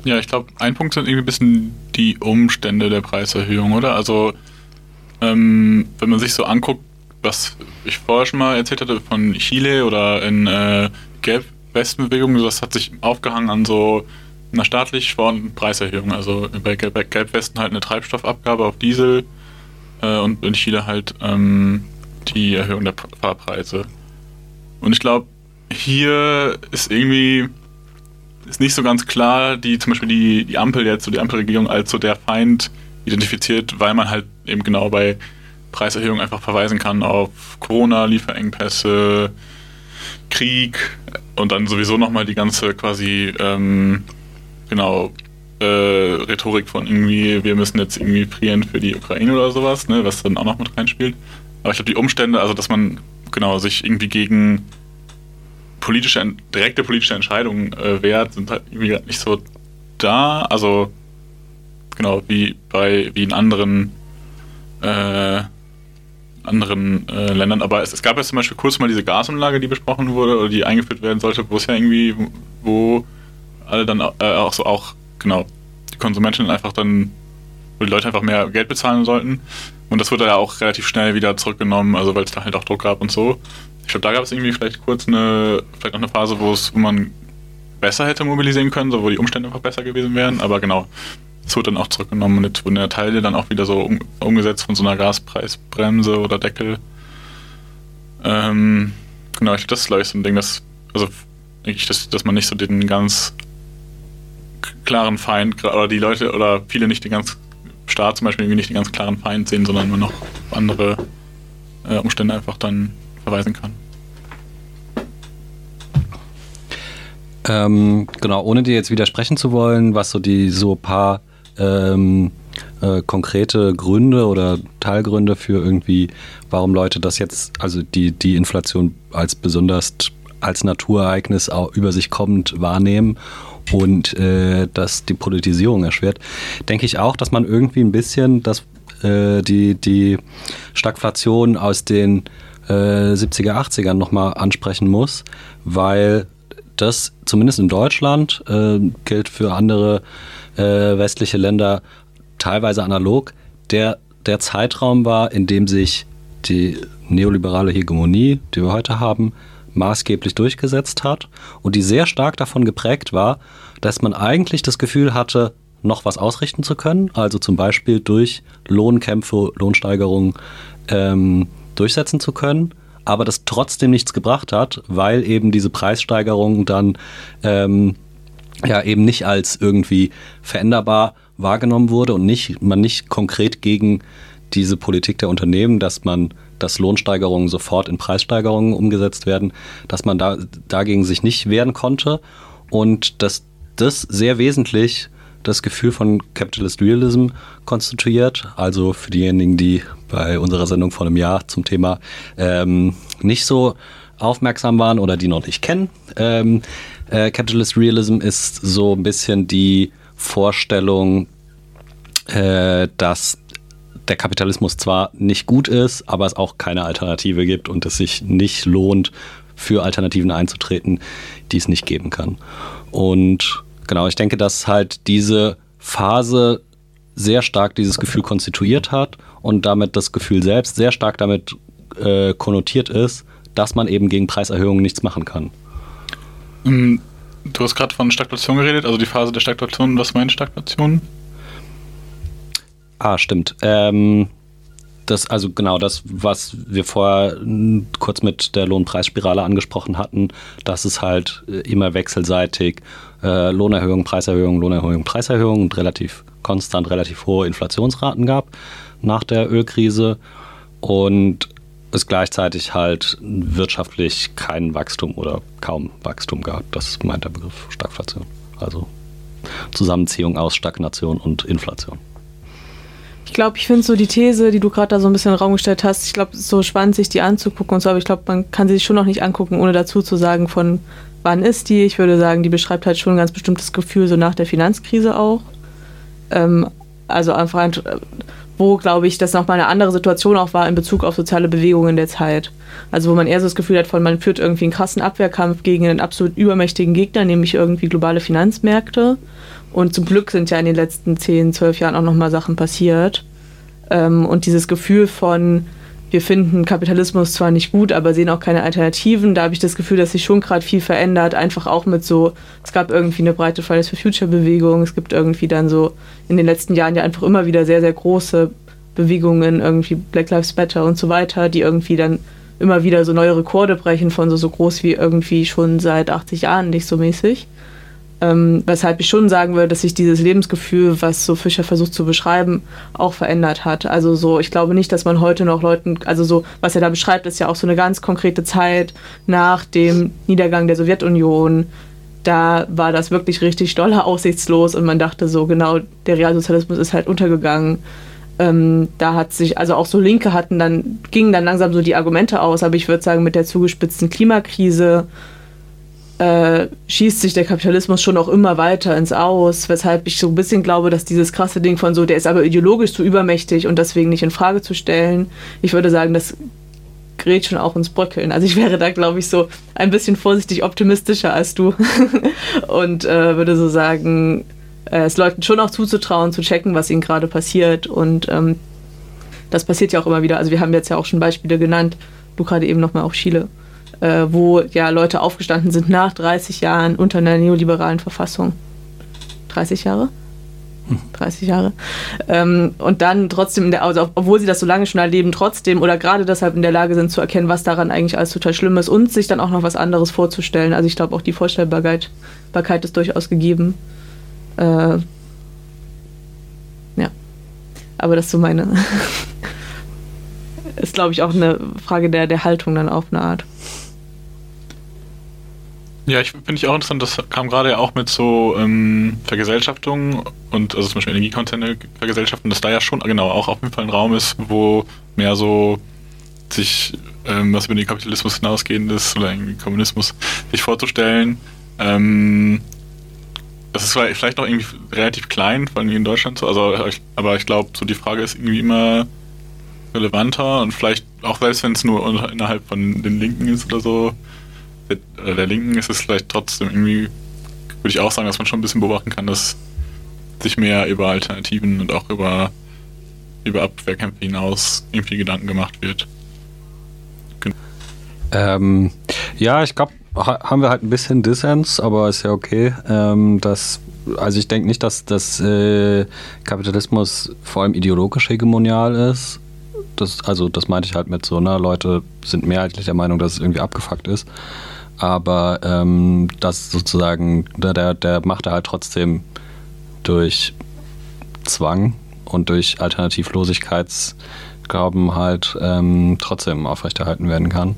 S1: Ja, ich glaube, ein Punkt sind irgendwie ein bisschen die Umstände der Preiserhöhung, oder? Also, ähm, wenn man sich so anguckt, was ich vorher schon mal erzählt hatte von Chile oder in äh, Gelb-Westen-Bewegung, das hat sich aufgehangen an so einer staatlich verordneten Preiserhöhung. Also bei Gelbwesten halt eine Treibstoffabgabe auf Diesel äh, und in Chile halt ähm, die Erhöhung der Fahrpreise. Und ich glaube, hier ist irgendwie ist nicht so ganz klar, die zum Beispiel die, die Ampel jetzt, so die Ampelregierung als so der Feind identifiziert, weil man halt eben genau bei Preiserhöhungen einfach verweisen kann auf Corona, Lieferengpässe, Krieg und dann sowieso nochmal die ganze quasi ähm, genau, äh, Rhetorik von irgendwie, wir müssen jetzt irgendwie frieren für die Ukraine oder sowas, ne, was dann auch noch mit reinspielt. Aber ich glaube, die Umstände, also dass man genau sich irgendwie gegen politische, direkte politische Entscheidungen äh, wehrt, sind halt irgendwie nicht so da. Also genau, wie bei wie in anderen äh, anderen äh, Ländern. Aber es, es, gab ja zum Beispiel kurz mal diese Gasumlage, die besprochen wurde oder die eingeführt werden sollte, wo es ja irgendwie, wo alle dann äh, auch so auch, genau, die Konsumenten einfach dann, wo die Leute einfach mehr Geld bezahlen sollten. Und das wurde ja auch relativ schnell wieder zurückgenommen, also weil es da halt auch Druck gab und so. Ich glaube, da gab es irgendwie vielleicht kurz eine, vielleicht auch eine Phase, wo es, wo man besser hätte mobilisieren können, so wo die Umstände einfach besser gewesen wären. Aber genau, es wurde dann auch zurückgenommen und jetzt wurden ja Teile dann auch wieder so um, umgesetzt von so einer Gaspreisbremse oder Deckel. Ähm, genau, ich, das ist glaube ich so ein Ding, dass, also denke ich, dass, dass man nicht so den ganz klaren Feind, oder die Leute oder viele nicht den ganz Staat zum Beispiel irgendwie nicht den ganz klaren Feind sehen, sondern nur noch andere äh, Umstände einfach dann verweisen kann.
S3: Ähm, genau, ohne dir jetzt widersprechen zu wollen, was so die so paar ähm, äh, konkrete Gründe oder Teilgründe für irgendwie, warum Leute das jetzt, also die, die Inflation als besonders als Naturereignis über sich kommend wahrnehmen und äh, das die Politisierung erschwert, denke ich auch, dass man irgendwie ein bisschen das, äh, die, die Stagflation aus den äh, 70er, 80ern nochmal ansprechen muss, weil das zumindest in Deutschland äh, gilt für andere äh, westliche Länder teilweise analog, der, der Zeitraum war, in dem sich die neoliberale Hegemonie, die wir heute haben, maßgeblich durchgesetzt hat und die sehr stark davon geprägt war, dass man eigentlich das Gefühl hatte, noch was ausrichten zu können, also zum Beispiel durch Lohnkämpfe, Lohnsteigerungen ähm, durchsetzen zu können, aber das trotzdem nichts gebracht hat, weil eben diese Preissteigerungen dann ähm, ja eben nicht als irgendwie veränderbar wahrgenommen wurde und nicht, man nicht konkret gegen diese Politik der Unternehmen, dass man dass Lohnsteigerungen sofort in Preissteigerungen umgesetzt werden, dass man da, dagegen sich nicht wehren konnte und dass das sehr wesentlich das Gefühl von Capitalist Realism konstituiert. Also für diejenigen, die bei unserer Sendung vor einem Jahr zum Thema ähm, nicht so aufmerksam waren oder die noch nicht kennen. Ähm, äh, Capitalist Realism ist so ein bisschen die Vorstellung, äh, dass der Kapitalismus zwar nicht gut ist, aber es auch keine Alternative gibt und es sich nicht lohnt, für Alternativen einzutreten, die es nicht geben kann. Und genau, ich denke, dass halt diese Phase sehr stark dieses Gefühl konstituiert hat und damit das Gefühl selbst sehr stark damit äh, konnotiert ist, dass man eben gegen Preiserhöhungen nichts machen kann.
S1: Mm, du hast gerade von Stagflation geredet, also die Phase der Stagflation. Was meint Stagflation?
S3: Ah, stimmt. Ähm, das, also genau das, was wir vorher kurz mit der Lohnpreisspirale angesprochen hatten, dass es halt äh, immer wechselseitig äh, Lohnerhöhung, Preiserhöhung, Lohnerhöhung, Preiserhöhung und relativ konstant relativ hohe Inflationsraten gab nach der Ölkrise und es gleichzeitig halt wirtschaftlich kein Wachstum oder kaum Wachstum gab. Das meint der Begriff Stagflation. Also Zusammenziehung aus Stagnation und Inflation.
S2: Ich glaube, ich finde so die These, die du gerade da so ein bisschen in den Raum gestellt hast, ich glaube, es ist so spannend, sich die anzugucken und so, aber ich glaube, man kann sie sich schon noch nicht angucken, ohne dazu zu sagen, von wann ist die. Ich würde sagen, die beschreibt halt schon ein ganz bestimmtes Gefühl, so nach der Finanzkrise auch. Ähm, also einfach, ein, wo, glaube ich, das nochmal eine andere Situation auch war in Bezug auf soziale Bewegungen der Zeit. Also wo man eher so das Gefühl hat, von man führt irgendwie einen krassen Abwehrkampf gegen einen absolut übermächtigen Gegner, nämlich irgendwie globale Finanzmärkte. Und zum Glück sind ja in den letzten 10, 12 Jahren auch nochmal Sachen passiert. Ähm, und dieses Gefühl von, wir finden Kapitalismus zwar nicht gut, aber sehen auch keine Alternativen. Da habe ich das Gefühl, dass sich schon gerade viel verändert. Einfach auch mit so, es gab irgendwie eine breite Fridays for Future Bewegung. Es gibt irgendwie dann so in den letzten Jahren ja einfach immer wieder sehr, sehr große Bewegungen, irgendwie Black Lives Matter und so weiter, die irgendwie dann immer wieder so neue Rekorde brechen von so, so groß wie irgendwie schon seit 80 Jahren nicht so mäßig. Ähm, weshalb ich schon sagen würde, dass sich dieses Lebensgefühl, was so Fischer versucht zu beschreiben, auch verändert hat. Also so, ich glaube nicht, dass man heute noch Leuten, also so, was er da beschreibt, ist ja auch so eine ganz konkrete Zeit nach dem Niedergang der Sowjetunion. Da war das wirklich richtig doller aussichtslos und man dachte so, genau, der Realsozialismus ist halt untergegangen. Ähm, da hat sich, also auch so Linke hatten dann, gingen dann langsam so die Argumente aus, aber ich würde sagen, mit der zugespitzten Klimakrise äh, schießt sich der Kapitalismus schon auch immer weiter ins Aus, weshalb ich so ein bisschen glaube, dass dieses krasse Ding von so, der ist aber ideologisch zu übermächtig und deswegen nicht in Frage zu stellen, ich würde sagen, das gerät schon auch ins Bröckeln. Also ich wäre da, glaube ich, so ein bisschen vorsichtig optimistischer als du [laughs] und äh, würde so sagen, äh, es Leuten schon auch zuzutrauen, zu checken, was ihnen gerade passiert und ähm, das passiert ja auch immer wieder. Also wir haben jetzt ja auch schon Beispiele genannt, du gerade eben nochmal auf Chile äh, wo ja Leute aufgestanden sind nach 30 Jahren unter einer neoliberalen Verfassung. 30 Jahre? 30 hm. Jahre. Ähm, und dann trotzdem, der, also obwohl sie das so lange schon erleben, trotzdem oder gerade deshalb in der Lage sind zu erkennen, was daran eigentlich alles total schlimm ist und sich dann auch noch was anderes vorzustellen. Also ich glaube auch die Vorstellbarkeit Barkeit ist durchaus gegeben. Äh, ja. Aber das ist so meine. [laughs] ist, glaube ich, auch eine Frage der, der Haltung dann auf eine Art.
S1: Ja, ich finde ich auch interessant, das kam gerade ja auch mit so ähm, Vergesellschaftung und also zum Beispiel Energiekonzerne vergesellschaften, dass da ja schon genau auch auf jeden Fall ein Raum ist, wo mehr so sich ähm, was über den Kapitalismus hinausgehendes oder den Kommunismus sich vorzustellen. Ähm, das ist vielleicht noch irgendwie relativ klein, vor allem in Deutschland so, also aber ich glaube, so die Frage ist irgendwie immer relevanter und vielleicht auch selbst wenn es nur innerhalb von den Linken ist oder so, der, der Linken ist es vielleicht trotzdem irgendwie, würde ich auch sagen, dass man schon ein bisschen beobachten kann, dass sich mehr über Alternativen und auch über, über Abwehrkämpfe hinaus irgendwie Gedanken gemacht wird.
S3: Genau. Ähm, ja, ich glaube, haben wir halt ein bisschen Dissens, aber ist ja okay. Ähm, dass, also ich denke nicht, dass das äh, Kapitalismus vor allem ideologisch hegemonial ist. Das, also das meinte ich halt mit so, ne, Leute sind mehrheitlich der Meinung, dass es irgendwie abgefuckt ist aber ähm, das sozusagen, der, der macht er halt trotzdem durch Zwang und durch Alternativlosigkeitsglauben halt ähm, trotzdem aufrechterhalten werden kann.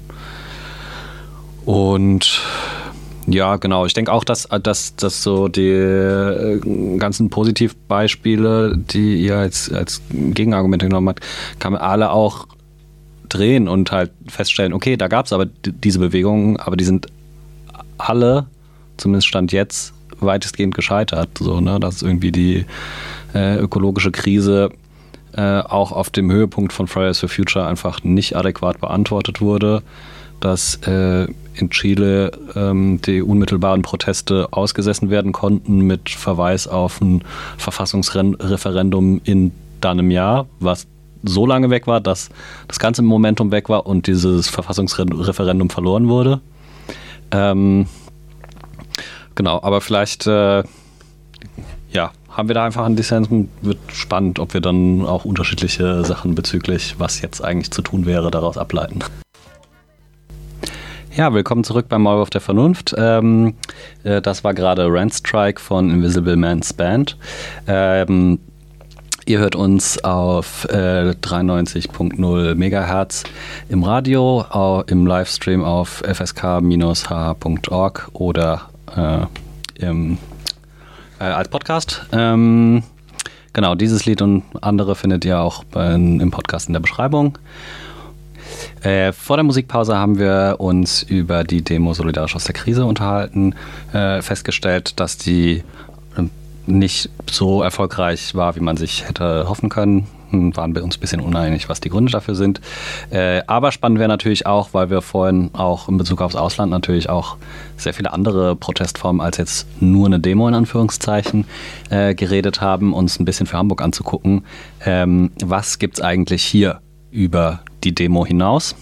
S3: Und ja, genau. Ich denke auch, dass, dass, dass so die äh, ganzen Positivbeispiele, die ihr als, als Gegenargumente genommen habt, kann man alle auch drehen und halt feststellen, okay, da gab es aber diese Bewegungen, aber die sind alle, zumindest Stand jetzt, weitestgehend gescheitert. So, ne? Dass irgendwie die äh, ökologische Krise äh, auch auf dem Höhepunkt von Fridays for Future einfach nicht adäquat beantwortet wurde, dass äh, in Chile ähm, die unmittelbaren Proteste ausgesessen werden konnten mit Verweis auf ein Verfassungsreferendum in dann einem Jahr, was so lange weg war, dass das ganze Momentum weg war und dieses Verfassungsreferendum verloren wurde. Ähm, genau, aber vielleicht äh, ja, haben wir da einfach einen Dissens. Wird spannend, ob wir dann auch unterschiedliche Sachen bezüglich, was jetzt eigentlich zu tun wäre, daraus ableiten. Ja, willkommen zurück beim Maulwurf der Vernunft. Ähm, äh, das war gerade Rand Strike von Invisible Man's Band. Ähm, Ihr hört uns auf äh, 93.0 Megahertz im Radio, auch im Livestream auf fsk-h.org oder äh, im, äh, als Podcast. Ähm, genau, dieses Lied und andere findet ihr auch bei, im Podcast in der Beschreibung. Äh, vor der Musikpause haben wir uns über die Demo Solidarisch aus der Krise unterhalten, äh, festgestellt, dass die nicht so erfolgreich war, wie man sich hätte hoffen können. Hm, waren wir uns ein bisschen uneinig, was die Gründe dafür sind. Äh, aber spannend wäre natürlich auch, weil wir vorhin auch in Bezug aufs Ausland natürlich auch sehr viele andere Protestformen als jetzt nur eine Demo in Anführungszeichen äh, geredet haben, uns ein bisschen für Hamburg anzugucken. Ähm, was gibt es eigentlich hier über die Demo hinaus?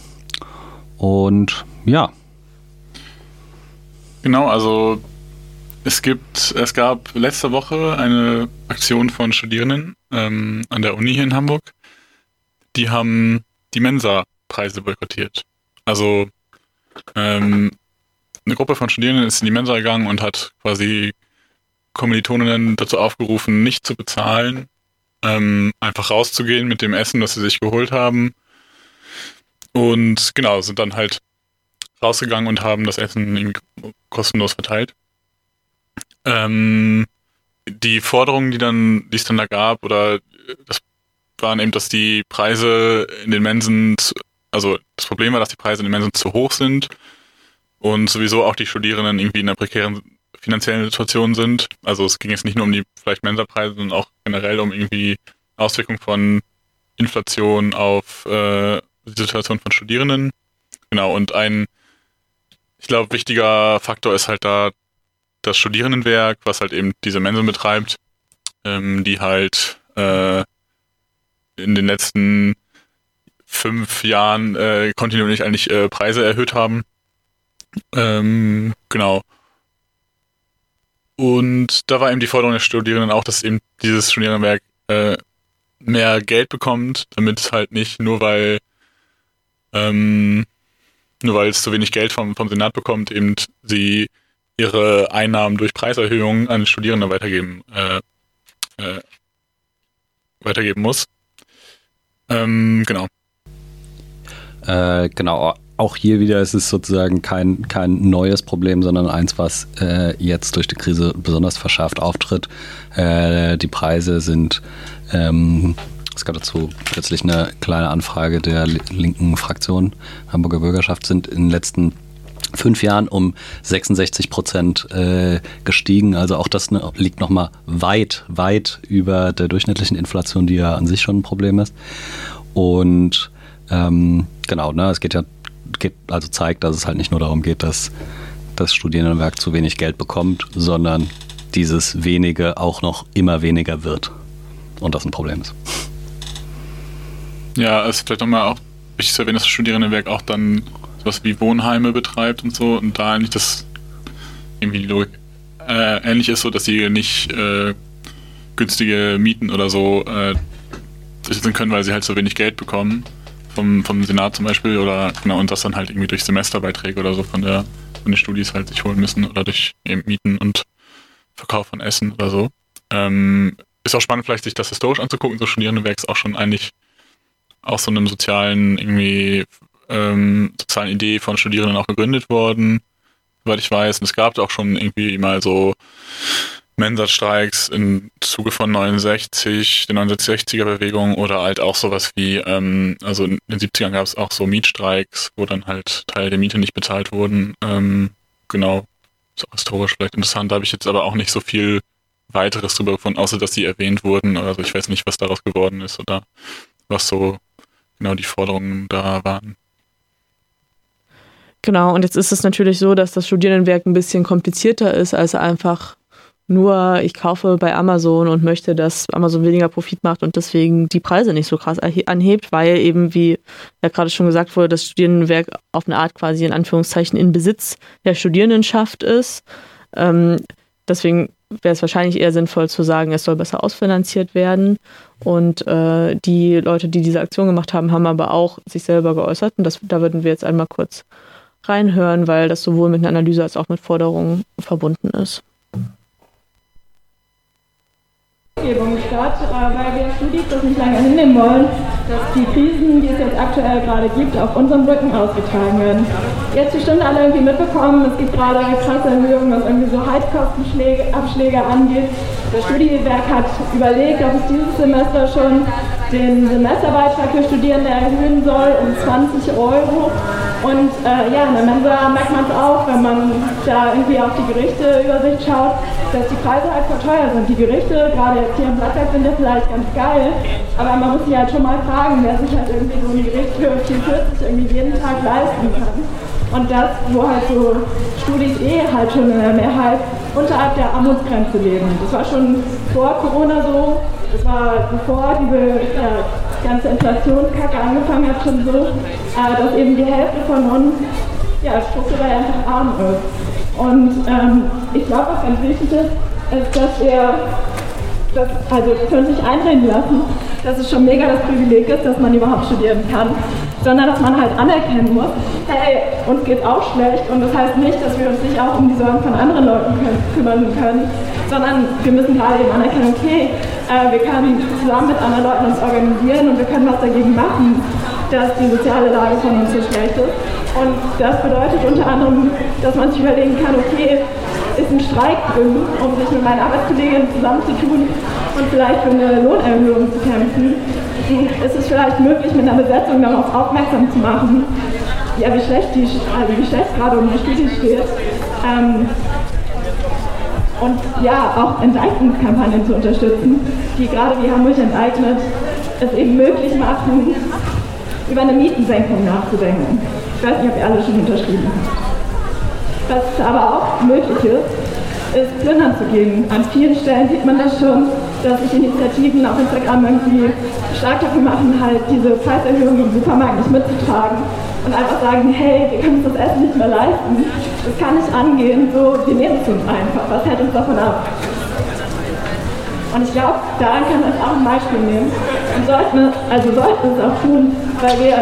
S3: Und ja.
S1: Genau, also es gibt, es gab letzte Woche eine Aktion von Studierenden ähm, an der Uni hier in Hamburg. Die haben die Mensa-Preise boykottiert. Also ähm, eine Gruppe von Studierenden ist in die Mensa gegangen und hat quasi Kommilitoninnen dazu aufgerufen, nicht zu bezahlen, ähm, einfach rauszugehen mit dem Essen, das sie sich geholt haben. Und genau, sind dann halt rausgegangen und haben das Essen kostenlos verteilt. Ähm, die Forderungen, die dann, die es dann da gab, oder das waren eben, dass die Preise in den Mensen, also das Problem war, dass die Preise in den Mensen zu hoch sind und sowieso auch die Studierenden irgendwie in einer prekären finanziellen Situation sind. Also es ging jetzt nicht nur um die vielleicht Mensa-Preise, sondern auch generell um irgendwie Auswirkungen von Inflation auf äh, die Situation von Studierenden. Genau, und ein, ich glaube, wichtiger Faktor ist halt da das Studierendenwerk, was halt eben diese Mensen betreibt, ähm, die halt äh, in den letzten fünf Jahren äh, kontinuierlich eigentlich äh, Preise erhöht haben. Ähm, genau. Und da war eben die Forderung der Studierenden auch, dass eben dieses Studierendenwerk äh, mehr Geld bekommt, damit es halt nicht nur weil ähm, nur weil es zu wenig Geld vom, vom Senat bekommt, eben sie ihre Einnahmen durch Preiserhöhungen an Studierende weitergeben, äh, äh, weitergeben muss. Ähm, genau.
S3: Äh, genau. Auch hier wieder ist es sozusagen kein, kein neues Problem, sondern eins, was äh, jetzt durch die Krise besonders verschärft auftritt. Äh, die Preise sind ähm, es gab dazu plötzlich eine kleine Anfrage der linken Fraktion Hamburger Bürgerschaft, sind in den letzten fünf Jahren um 66 Prozent äh, gestiegen. Also auch das ne, liegt nochmal weit, weit über der durchschnittlichen Inflation, die ja an sich schon ein Problem ist. Und ähm, genau, ne, es geht ja, geht, also zeigt, dass es halt nicht nur darum geht, dass das Studierendenwerk zu wenig Geld bekommt, sondern dieses wenige auch noch immer weniger wird. Und das ein Problem ist.
S1: Ja, es ist vielleicht nochmal auch wichtig zu erwähnen, dass das Studierendenwerk auch dann was wie Wohnheime betreibt und so und da eigentlich das irgendwie die Logik äh, ähnlich ist, so dass sie nicht äh, günstige Mieten oder so äh, durchsetzen können, weil sie halt so wenig Geld bekommen vom, vom Senat zum Beispiel oder genau und das dann halt irgendwie durch Semesterbeiträge oder so von der von den Studis halt sich holen müssen oder durch eben Mieten und Verkauf von Essen oder so. Ähm, ist auch spannend, vielleicht sich das historisch anzugucken. So Studierendenwerk ist auch schon eigentlich auch so einem sozialen irgendwie ähm, sozialen Idee von Studierenden auch gegründet worden, soweit ich weiß. Und es gab auch schon irgendwie mal so Mensa-Streiks im Zuge von 69, der 69er-Bewegung oder halt auch sowas wie, ähm, also in den 70ern gab es auch so Mietstreiks, wo dann halt Teile der Miete nicht bezahlt wurden. Ähm, genau. ist auch historisch vielleicht interessant. Da habe ich jetzt aber auch nicht so viel weiteres drüber gefunden, außer dass sie erwähnt wurden. Also ich weiß nicht, was daraus geworden ist oder was so genau die Forderungen da waren.
S2: Genau, und jetzt ist es natürlich so, dass das Studierendenwerk ein bisschen komplizierter ist als einfach nur, ich kaufe bei Amazon und möchte, dass Amazon weniger Profit macht und deswegen die Preise nicht so krass anhebt, weil eben, wie ja gerade schon gesagt wurde, das Studierendenwerk auf eine Art quasi in Anführungszeichen in Besitz der Studierendenschaft ist. Ähm, deswegen wäre es wahrscheinlich eher sinnvoll zu sagen, es soll besser ausfinanziert werden. Und äh, die Leute, die diese Aktion gemacht haben, haben aber auch sich selber geäußert. Und das, da würden wir jetzt einmal kurz reinhören, weil das sowohl mit einer Analyse als auch mit Forderungen verbunden ist.
S8: Statt, äh, weil wir Studis das nicht lange hinnehmen wollen, dass die Krisen, die es jetzt aktuell gerade gibt, auf unserem Rücken ausgetragen werden. Jetzt bestimmt alle irgendwie mitbekommen, es gibt gerade krasse Erhöhungen, was irgendwie so Heizkostenabschläge angeht. Das Studienwerk hat überlegt, ob es dieses Semester schon den Semesterbeitrag für Studierende erhöhen soll um 20 Euro. Und äh, ja, in der Mensa merkt man es auch, wenn man da irgendwie auf die Gerichteübersicht schaut, dass die Preise halt verteuert sind. Die Gerichte, gerade jetzt hier im Blattberg, ja vielleicht ganz geil, aber man muss sich halt schon mal fragen, wer sich halt irgendwie so ein Gericht für 4,40 irgendwie jeden Tag leisten kann. Und das, wo halt so Studis eh halt schon in der Mehrheit unterhalb der Armutsgrenze leben. Das war schon vor Corona so, das war bevor diese äh, ganze Inflationskacke angefangen hat, schon so, äh, dass eben die Hälfte von uns ja, strukturell einfach arm ist. Und ähm, ich glaube, was ganz wichtig ist, ist, dass wir das also für sich einreden lassen, dass es schon mega das Privileg ist, dass man überhaupt studieren kann, sondern dass man halt anerkennen muss, hey, uns geht auch schlecht und das heißt nicht, dass wir uns nicht auch um die Sorgen von anderen Leuten kümmern können, sondern wir müssen gerade eben anerkennen, okay, äh, wir können zusammen mit anderen Leuten uns organisieren und wir können was dagegen machen, dass die soziale Lage von uns so schlecht ist. Und das bedeutet unter anderem, dass man sich überlegen kann, okay, ist ein Streik drin, um sich mit meinen Arbeitskolleginnen zusammenzutun und vielleicht für eine Lohnerhöhung zu kämpfen. Ist es vielleicht möglich, mit einer Besetzung darauf aufmerksam zu machen, ja, wie schlecht die, also wie schlecht gerade um die Studie steht. Ähm, und ja, auch Enteignungskampagnen zu unterstützen, die gerade wie Hamburg enteignet, es eben möglich machen, über eine Mietensenkung nachzudenken. Ich weiß nicht, ob ihr alle schon unterschrieben habt. Was aber auch möglich ist, ist plündern zu gehen. An vielen Stellen sieht man das schon, dass sich Initiativen auf Instagram irgendwie stark dafür machen, halt diese Preiserhöhung im Supermarkt nicht mitzutragen und einfach sagen, hey, wir können uns das Essen nicht mehr leisten, das kann nicht angehen, so, wir nehmen es uns einfach, was hält uns davon ab? Und ich glaube, daran kann man auch ein Beispiel nehmen. Und sollten, also sollten es auch tun, weil wir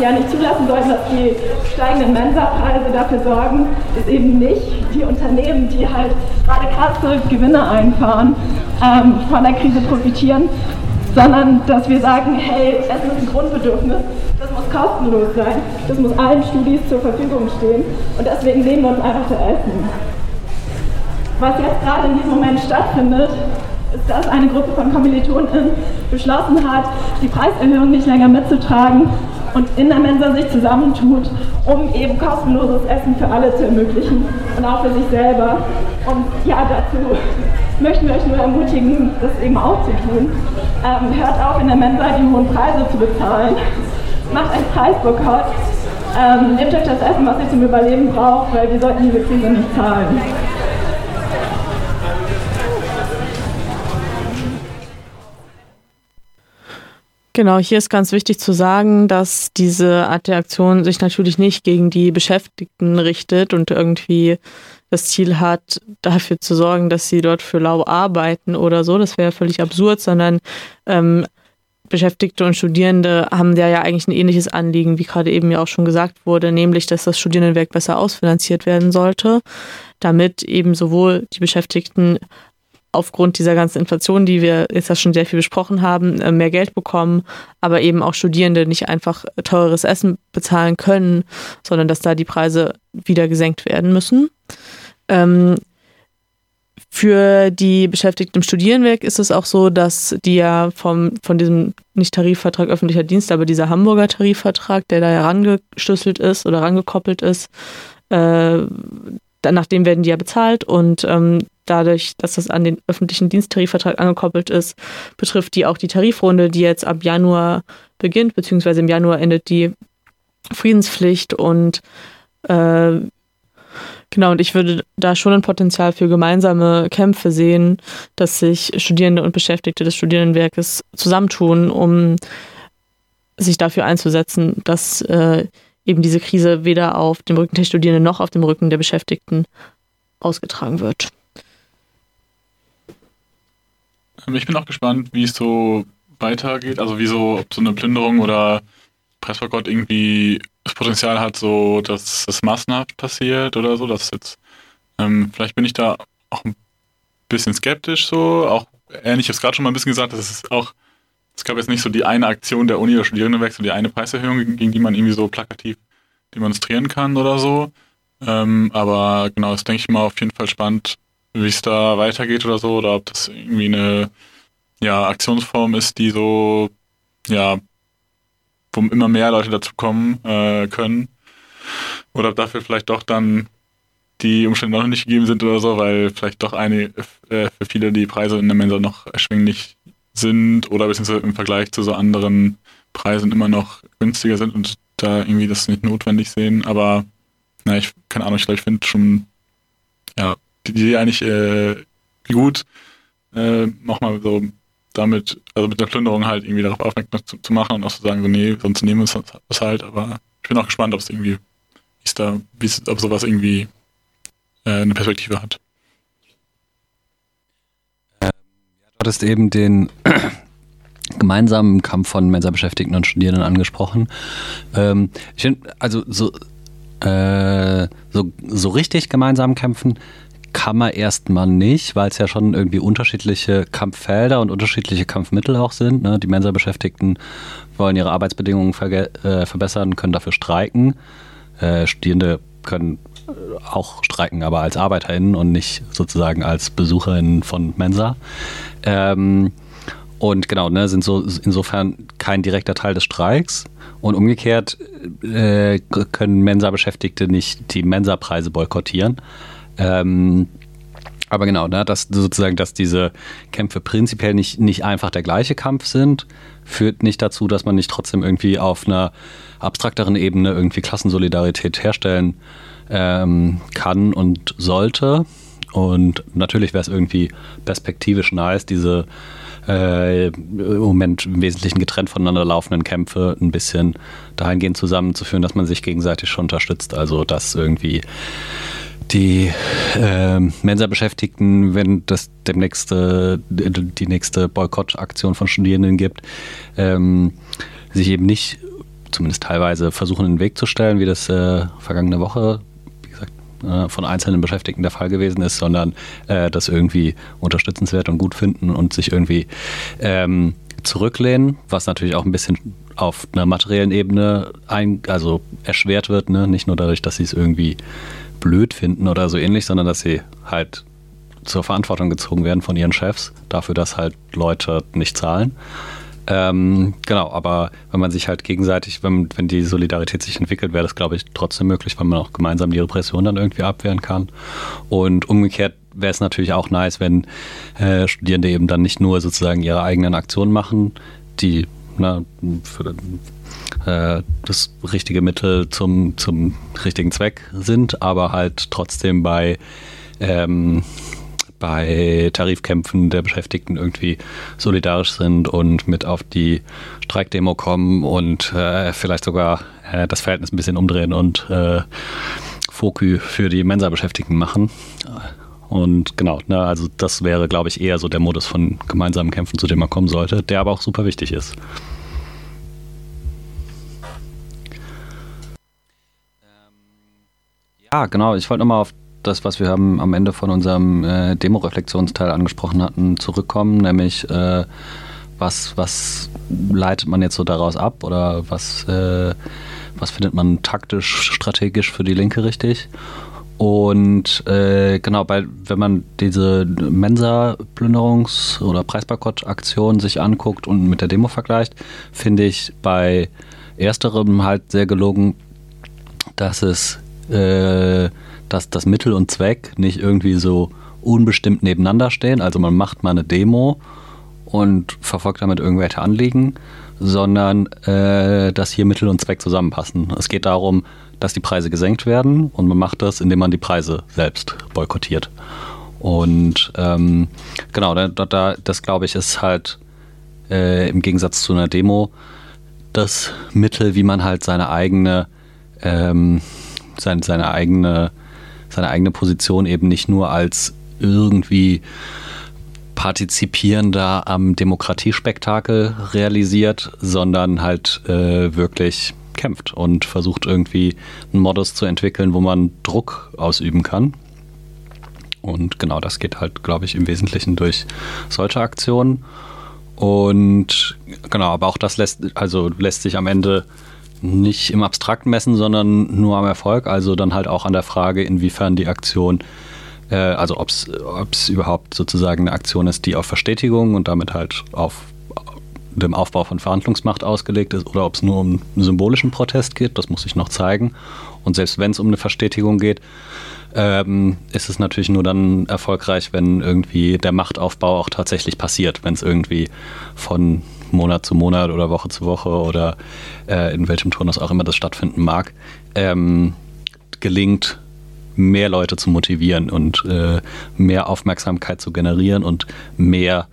S8: ja nicht zulassen sollten, dass die steigenden Mensapreise dafür sorgen, dass eben nicht die Unternehmen, die halt gerade krasse Gewinne einfahren, ähm, von der Krise profitieren, sondern dass wir sagen, hey, Essen ist ein Grundbedürfnis, das muss kostenlos sein, das muss allen Studis zur Verfügung stehen und deswegen nehmen wir uns einfach zu essen. Was jetzt gerade in diesem Moment stattfindet, ist, dass eine Gruppe von Kommilitonen beschlossen hat, die Preiserhöhung nicht länger mitzutragen und in der Mensa sich zusammentut, um eben kostenloses Essen für alle zu ermöglichen und auch für sich selber. Und ja, dazu möchten wir euch nur ermutigen, das eben auch zu tun. Ähm, hört auf, in der Mensa die hohen Preise zu bezahlen. Macht einen Preisboykott. Ähm, nehmt euch das Essen, was ihr zum Überleben braucht, weil wir sollten diese Krise nicht zahlen.
S2: Genau, hier ist ganz wichtig zu sagen, dass diese Art der Aktion sich natürlich nicht gegen die Beschäftigten richtet und irgendwie das Ziel hat, dafür zu sorgen, dass sie dort für lau arbeiten oder so. Das wäre völlig absurd, sondern ähm, Beschäftigte und Studierende haben ja, ja eigentlich ein ähnliches Anliegen, wie gerade eben ja auch schon gesagt wurde, nämlich, dass das Studierendenwerk besser ausfinanziert werden sollte, damit eben sowohl die Beschäftigten aufgrund dieser ganzen Inflation, die wir jetzt ja schon sehr viel besprochen haben, äh, mehr Geld bekommen, aber eben auch Studierende nicht einfach teures Essen bezahlen können, sondern dass da die Preise wieder gesenkt werden müssen. Ähm, für die Beschäftigten im Studierenwerk ist es auch so, dass die ja vom, von diesem nicht Tarifvertrag öffentlicher Dienst, aber dieser Hamburger Tarifvertrag, der da herangeschlüsselt ist oder herangekoppelt ist, äh, nachdem werden die ja bezahlt und ähm, dadurch, dass das an den öffentlichen Diensttarifvertrag angekoppelt ist, betrifft die auch die Tarifrunde, die jetzt ab Januar beginnt, beziehungsweise im Januar endet die Friedenspflicht und äh, genau, und ich würde da schon ein Potenzial für gemeinsame Kämpfe sehen, dass sich Studierende und Beschäftigte des Studierendenwerkes zusammentun, um sich dafür einzusetzen, dass äh, eben diese Krise weder auf dem Rücken der Studierenden noch auf dem Rücken der Beschäftigten ausgetragen wird.
S1: Ähm, ich bin auch gespannt, wie es so weitergeht. Also wieso, ob so eine Plünderung oder Pressboykott irgendwie das Potenzial hat, so dass das massenhaft passiert oder so. Dass jetzt, ähm, vielleicht bin ich da auch ein bisschen skeptisch so. Auch ähnlich, ich habe es gerade schon mal ein bisschen gesagt, dass es auch, es gab jetzt nicht so die eine Aktion der Uni oder Studierendenwechsel, die eine Preiserhöhung, gegen die man irgendwie so plakativ demonstrieren kann oder so. Ähm, aber genau, das denke ich mal auf jeden Fall spannend, wie es da weitergeht oder so, oder ob das irgendwie eine ja, Aktionsform ist, die so, ja, wo immer mehr Leute dazu kommen äh, können. Oder ob dafür vielleicht doch dann die Umstände noch nicht gegeben sind oder so, weil vielleicht doch eine, äh, für viele die Preise in der Mensa noch erschwinglich sind oder beziehungsweise im Vergleich zu so anderen Preisen immer noch günstiger sind und da irgendwie das nicht notwendig sehen. Aber na, ich keine Ahnung, ich glaube, ich finde schon ja, die Idee eigentlich äh, gut, äh, nochmal so damit, also mit der Plünderung halt irgendwie darauf aufmerksam zu, zu, machen und auch zu sagen, so, nee, sonst nehmen wir es halt. Aber ich bin auch gespannt, ob es irgendwie, wie es da, ob sowas irgendwie äh, eine Perspektive hat.
S3: Ähm, du hattest eben den [clears throat] gemeinsamen Kampf von Mensa-Beschäftigten und Studierenden angesprochen. Ähm, ich finde, also so, äh, so, so richtig gemeinsam kämpfen kann man erstmal nicht, weil es ja schon irgendwie unterschiedliche Kampffelder und unterschiedliche Kampfmittel auch sind. Ne? Die Mensa-Beschäftigten wollen ihre Arbeitsbedingungen äh, verbessern, können dafür streiken. Äh, Studierende können auch streiken, aber als ArbeiterInnen und nicht sozusagen als BesucherInnen von Mensa. Ähm, und genau, ne, sind so insofern kein direkter Teil des Streiks. Und umgekehrt äh, können Mensa-Beschäftigte nicht die Mensa-Preise boykottieren. Ähm, aber genau, ne, dass sozusagen, dass diese Kämpfe prinzipiell nicht, nicht einfach der gleiche Kampf sind, führt nicht dazu, dass man nicht trotzdem irgendwie auf einer abstrakteren Ebene irgendwie Klassensolidarität herstellen ähm, kann und sollte. Und natürlich wäre es irgendwie perspektivisch nice, diese äh, im Moment im Wesentlichen getrennt voneinander laufenden Kämpfe ein bisschen dahingehend zusammenzuführen, dass man sich gegenseitig schon unterstützt. Also dass irgendwie die äh, Mensa-Beschäftigten, wenn das demnächst äh, die nächste Boykottaktion von Studierenden gibt, ähm, sich eben nicht zumindest teilweise versuchen, in den Weg zu stellen, wie das äh, vergangene Woche äh, von einzelnen Beschäftigten der Fall gewesen ist, sondern äh, das irgendwie unterstützenswert und gut finden und sich irgendwie ähm, zurücklehnen, was natürlich auch ein bisschen auf einer materiellen Ebene ein, also erschwert wird, ne? nicht nur dadurch, dass sie es irgendwie blöd finden oder so ähnlich, sondern dass sie halt zur Verantwortung gezogen werden von ihren Chefs dafür, dass halt Leute nicht zahlen. Ähm, genau, aber wenn man sich halt gegenseitig, wenn, wenn die Solidarität sich entwickelt, wäre das, glaube ich, trotzdem möglich, weil man auch gemeinsam die Repression dann irgendwie abwehren kann. Und umgekehrt wäre es natürlich auch nice, wenn äh, Studierende eben dann nicht nur sozusagen ihre eigenen Aktionen machen, die na, für äh, das richtige Mittel zum, zum richtigen Zweck sind, aber halt trotzdem bei ähm, bei Tarifkämpfen der Beschäftigten irgendwie solidarisch sind und mit auf die Streikdemo kommen und äh, vielleicht sogar äh, das Verhältnis ein bisschen umdrehen und äh, Fokü für die Mensa-Beschäftigten machen. Und genau, ne, also das wäre, glaube ich, eher so der Modus von gemeinsamen Kämpfen, zu dem man kommen sollte, der aber auch super wichtig ist. Ja, genau. Ich wollte nochmal auf das, was wir haben am Ende von unserem äh, Demo-Reflexionsteil angesprochen hatten, zurückkommen, nämlich äh, was, was leitet man jetzt so daraus ab oder was, äh, was findet man taktisch, strategisch für die Linke richtig? Und äh, genau, bei, wenn man diese Mensa-Plünderungs- oder Preisboykott-Aktion sich anguckt und mit der Demo vergleicht, finde ich bei ersterem halt sehr gelungen, dass es äh, dass das Mittel und Zweck nicht irgendwie so unbestimmt nebeneinander stehen. Also man macht mal eine Demo und verfolgt damit irgendwelche Anliegen, sondern äh, dass hier Mittel und Zweck zusammenpassen. Es geht darum, dass die Preise gesenkt werden und man macht das, indem man die Preise selbst boykottiert. Und ähm, genau, da, da, das glaube ich ist halt äh, im Gegensatz zu einer Demo das Mittel, wie man halt seine eigene, ähm, seine, seine eigene, seine eigene Position eben nicht nur als irgendwie partizipierender am Demokratiespektakel realisiert, sondern halt äh, wirklich kämpft und versucht irgendwie einen Modus zu entwickeln, wo man Druck ausüben kann. Und genau das geht halt, glaube ich, im Wesentlichen durch solche Aktionen. Und genau, aber auch das lässt, also lässt sich am Ende nicht im Abstrakten messen, sondern nur am Erfolg. Also dann halt auch an der Frage, inwiefern die Aktion, äh, also ob es überhaupt sozusagen eine Aktion ist, die auf Verstetigung und damit halt auf dem Aufbau von Verhandlungsmacht ausgelegt ist oder ob es nur um einen symbolischen Protest geht, das muss ich noch zeigen. Und selbst wenn es um eine Verstetigung geht, ähm, ist es natürlich nur dann erfolgreich, wenn irgendwie der Machtaufbau auch tatsächlich passiert, wenn es irgendwie von Monat zu Monat oder Woche zu Woche oder äh, in welchem Turnus auch immer das stattfinden mag, ähm, gelingt, mehr Leute zu motivieren und äh, mehr Aufmerksamkeit zu generieren und mehr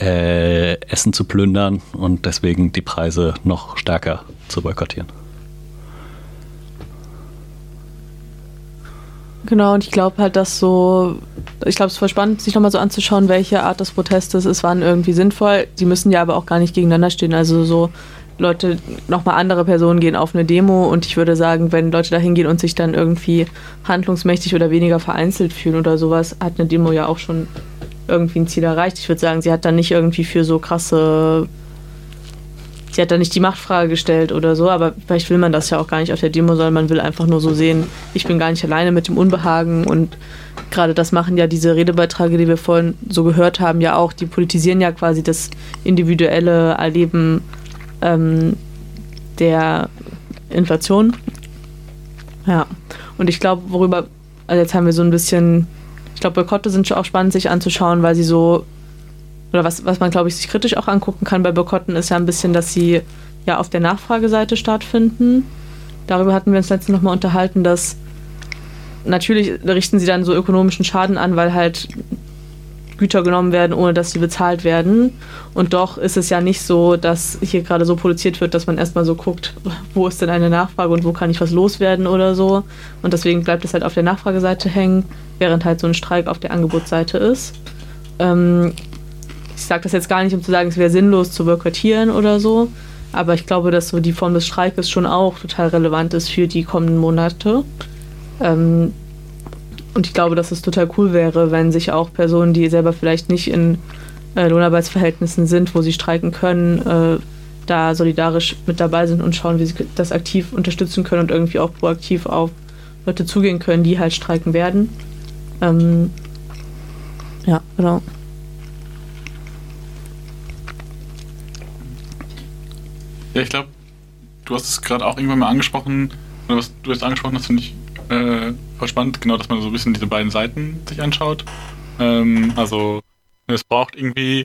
S3: äh, Essen zu plündern und deswegen die Preise noch stärker zu boykottieren.
S2: Genau, und ich glaube halt, dass so, ich glaube, es ist voll spannend, sich nochmal so anzuschauen, welche Art des Protestes ist, wann irgendwie sinnvoll. Die müssen ja aber auch gar nicht gegeneinander stehen. Also so Leute, nochmal andere Personen gehen auf eine Demo und ich würde sagen, wenn Leute da hingehen und sich dann irgendwie handlungsmächtig oder weniger vereinzelt fühlen oder sowas, hat eine Demo ja auch schon irgendwie ein Ziel erreicht. Ich würde sagen, sie hat dann nicht irgendwie für so krasse sie hat da nicht die Machtfrage gestellt oder so, aber vielleicht will man das ja auch gar nicht auf der Demo, sondern man will einfach nur so sehen, ich bin gar nicht alleine mit dem Unbehagen und gerade das machen ja diese Redebeiträge, die wir vorhin so gehört haben, ja auch, die politisieren ja quasi das individuelle Erleben ähm, der Inflation. Ja, und ich glaube, worüber, also jetzt haben wir so ein bisschen, ich glaube, Boykotte sind schon auch spannend sich anzuschauen, weil sie so oder was, was man, glaube ich, sich kritisch auch angucken kann bei Boykotten, ist ja ein bisschen, dass sie ja auf der Nachfrageseite stattfinden. Darüber hatten wir uns letztens nochmal unterhalten, dass natürlich richten sie dann so ökonomischen Schaden an, weil halt Güter genommen werden, ohne dass sie bezahlt werden. Und doch ist es ja nicht so, dass hier gerade so produziert wird, dass man erstmal so guckt, [laughs] wo ist denn eine Nachfrage und wo kann ich was loswerden oder so. Und deswegen bleibt es halt auf der Nachfrageseite hängen, während halt so ein Streik auf der Angebotsseite ist. Ähm, ich sage das jetzt gar nicht, um zu sagen, es wäre sinnlos zu boykottieren oder so, aber ich glaube, dass so die Form des Streikes schon auch total relevant ist für die kommenden Monate. Ähm, und ich glaube, dass es total cool wäre, wenn sich auch Personen, die selber vielleicht nicht in äh, Lohnarbeitsverhältnissen sind, wo sie streiken können, äh, da solidarisch mit dabei sind und schauen, wie sie das aktiv unterstützen können und irgendwie auch proaktiv auf Leute zugehen können, die halt streiken werden. Ähm, ja, genau.
S1: Ja, ich glaube, du hast es gerade auch irgendwann mal angesprochen, oder was du jetzt angesprochen hast, finde ich äh, voll spannend, genau, dass man so ein bisschen diese beiden Seiten sich anschaut. Ähm, also, es braucht irgendwie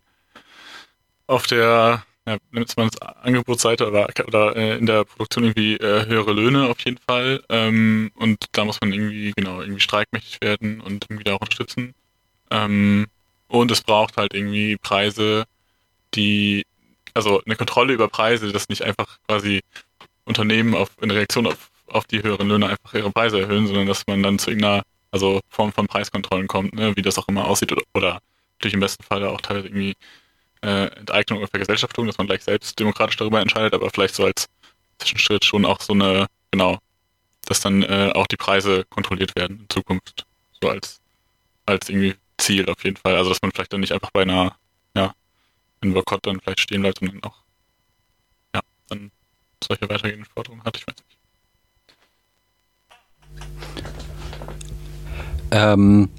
S1: auf der, ja, man es Angebotsseite oder, oder äh, in der Produktion irgendwie äh, höhere Löhne auf jeden Fall. Ähm, und da muss man irgendwie, genau, irgendwie streikmächtig werden und irgendwie da auch unterstützen. Ähm, und es braucht halt irgendwie Preise, die also eine Kontrolle über Preise, dass nicht einfach quasi Unternehmen auf, in Reaktion auf, auf die höheren Löhne einfach ihre Preise erhöhen, sondern dass man dann zu irgendeiner also Form von Preiskontrollen kommt, ne, wie das auch immer aussieht oder, oder natürlich im besten Fall auch teilweise irgendwie äh, Enteignung oder Vergesellschaftung, dass man gleich selbst demokratisch darüber entscheidet, aber vielleicht so als Zwischenschritt schon auch so eine, genau, dass dann äh, auch die Preise kontrolliert werden in Zukunft, so als, als irgendwie Ziel auf jeden Fall. Also dass man vielleicht dann nicht einfach bei einer in Boykott dann vielleicht stehen bleibt und dann auch ja, dann solche weitergehenden Forderungen hat, ich weiß nicht.
S3: Ähm,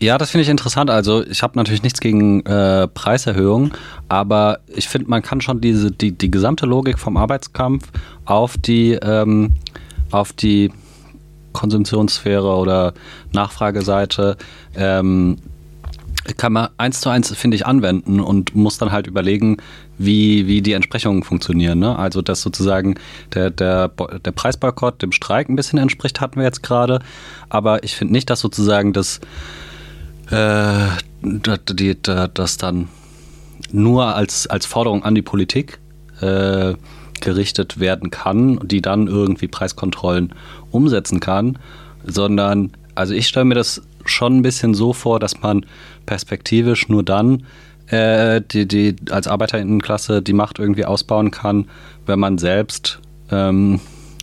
S3: ja, das finde ich interessant. Also ich habe natürlich nichts gegen äh, Preiserhöhungen, aber ich finde, man kann schon diese die, die gesamte Logik vom Arbeitskampf auf die ähm, auf die Konsumptionssphäre oder Nachfrageseite, ähm, kann man eins zu eins, finde ich, anwenden und muss dann halt überlegen, wie, wie die Entsprechungen funktionieren. Ne? Also, dass sozusagen der, der, der Preisboykott dem Streik ein bisschen entspricht, hatten wir jetzt gerade. Aber ich finde nicht, dass sozusagen das, äh, die, das dann nur als, als Forderung an die Politik äh, gerichtet werden kann, die dann irgendwie Preiskontrollen umsetzen kann, sondern, also ich stelle mir das schon ein bisschen so vor, dass man perspektivisch nur dann äh, die, die als Arbeiterinnenklasse die Macht irgendwie ausbauen kann, wenn man selbst ähm,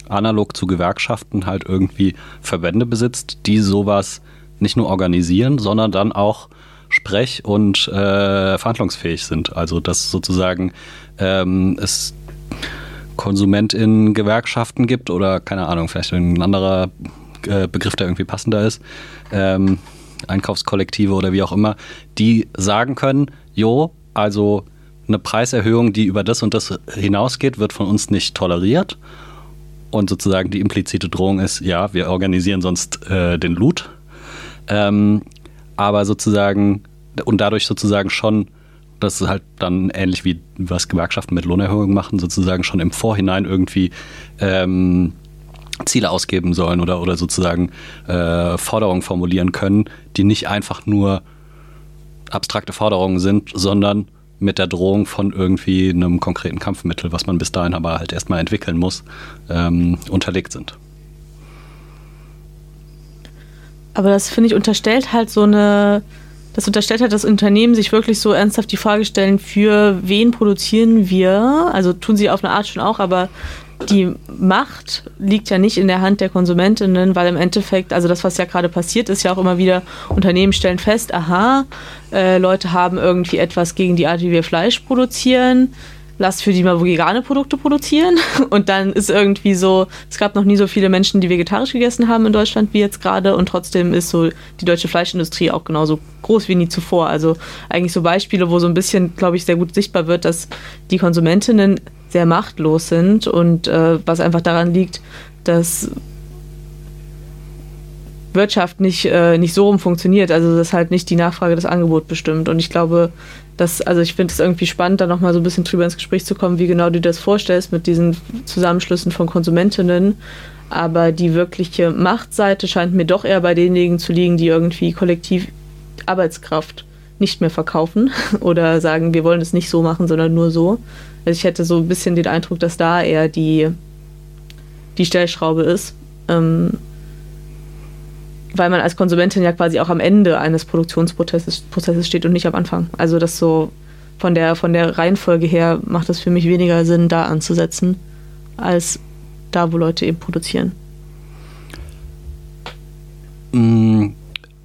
S3: analog zu Gewerkschaften halt irgendwie Verbände besitzt, die sowas nicht nur organisieren, sondern dann auch sprech- und äh, verhandlungsfähig sind. Also dass sozusagen ähm, es KonsumentInnen-Gewerkschaften gibt oder keine Ahnung, vielleicht ein anderer äh, Begriff, der irgendwie passender ist, ähm, Einkaufskollektive oder wie auch immer, die sagen können, jo, also eine Preiserhöhung, die über das und das hinausgeht, wird von uns nicht toleriert. Und sozusagen die implizite Drohung ist, ja, wir organisieren sonst äh, den Loot. Ähm, aber sozusagen, und dadurch sozusagen schon das ist halt dann ähnlich wie was Gewerkschaften mit Lohnerhöhungen machen, sozusagen schon im Vorhinein irgendwie ähm, Ziele ausgeben sollen oder, oder sozusagen äh, Forderungen formulieren können, die nicht einfach nur abstrakte Forderungen sind, sondern mit der Drohung von irgendwie einem konkreten Kampfmittel, was man bis dahin aber halt erstmal entwickeln muss, ähm, unterlegt sind.
S2: Aber das finde ich unterstellt halt so eine das unterstellt hat, dass Unternehmen sich wirklich so ernsthaft die Frage stellen, für wen produzieren wir? Also tun sie auf eine Art schon auch, aber die Macht liegt ja nicht in der Hand der Konsumentinnen, weil im Endeffekt, also das, was ja gerade passiert, ist ja auch immer wieder, Unternehmen stellen fest, aha, äh, Leute haben irgendwie etwas gegen die Art, wie wir Fleisch produzieren lasst für die mal vegane Produkte produzieren. [laughs] Und dann ist irgendwie so, es gab noch nie so viele Menschen, die vegetarisch gegessen haben in Deutschland wie jetzt gerade. Und trotzdem ist so die deutsche Fleischindustrie auch genauso groß wie nie zuvor. Also eigentlich so Beispiele, wo so ein bisschen, glaube ich, sehr gut sichtbar wird, dass die Konsumentinnen sehr machtlos sind und äh, was einfach daran liegt, dass Wirtschaft nicht, äh, nicht so rum funktioniert. Also dass halt nicht die Nachfrage das Angebot bestimmt. Und ich glaube, dass, also ich finde es irgendwie spannend, da nochmal so ein bisschen drüber ins Gespräch zu kommen, wie genau du das vorstellst mit diesen Zusammenschlüssen von Konsumentinnen. Aber die wirkliche Machtseite scheint mir doch eher bei denjenigen zu liegen, die irgendwie kollektiv Arbeitskraft nicht mehr verkaufen [laughs] oder sagen, wir wollen es nicht so machen, sondern nur so. Also ich hätte so ein bisschen den Eindruck, dass da eher die, die Stellschraube ist. Ähm, weil man als Konsumentin ja quasi auch am Ende eines Produktionsprozesses Prozesses steht und nicht am Anfang. Also das so von der, von der Reihenfolge her macht es für mich weniger Sinn, da anzusetzen, als da, wo Leute eben produzieren.
S3: Mm,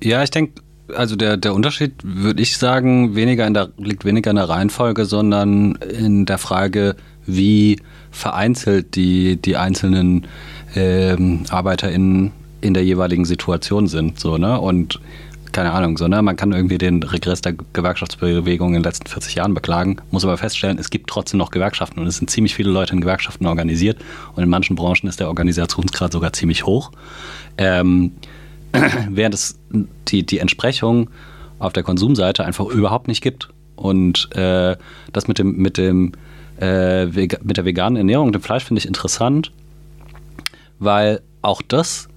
S3: ja, ich denke, also der, der Unterschied, würde ich sagen, weniger in der, liegt weniger in der Reihenfolge, sondern in der Frage, wie vereinzelt die, die einzelnen ähm, ArbeiterInnen in der jeweiligen Situation sind. So, ne? Und keine Ahnung, so, ne? man kann irgendwie den Regress der Gewerkschaftsbewegung in den letzten 40 Jahren beklagen, muss aber feststellen, es gibt trotzdem noch Gewerkschaften und es sind ziemlich viele Leute in Gewerkschaften organisiert und in manchen Branchen ist der Organisationsgrad sogar ziemlich hoch. Ähm, [clears throat] während es die, die Entsprechung auf der Konsumseite einfach überhaupt nicht gibt. Und äh, das mit dem, mit dem äh, mit der veganen Ernährung und dem Fleisch finde ich interessant, weil auch das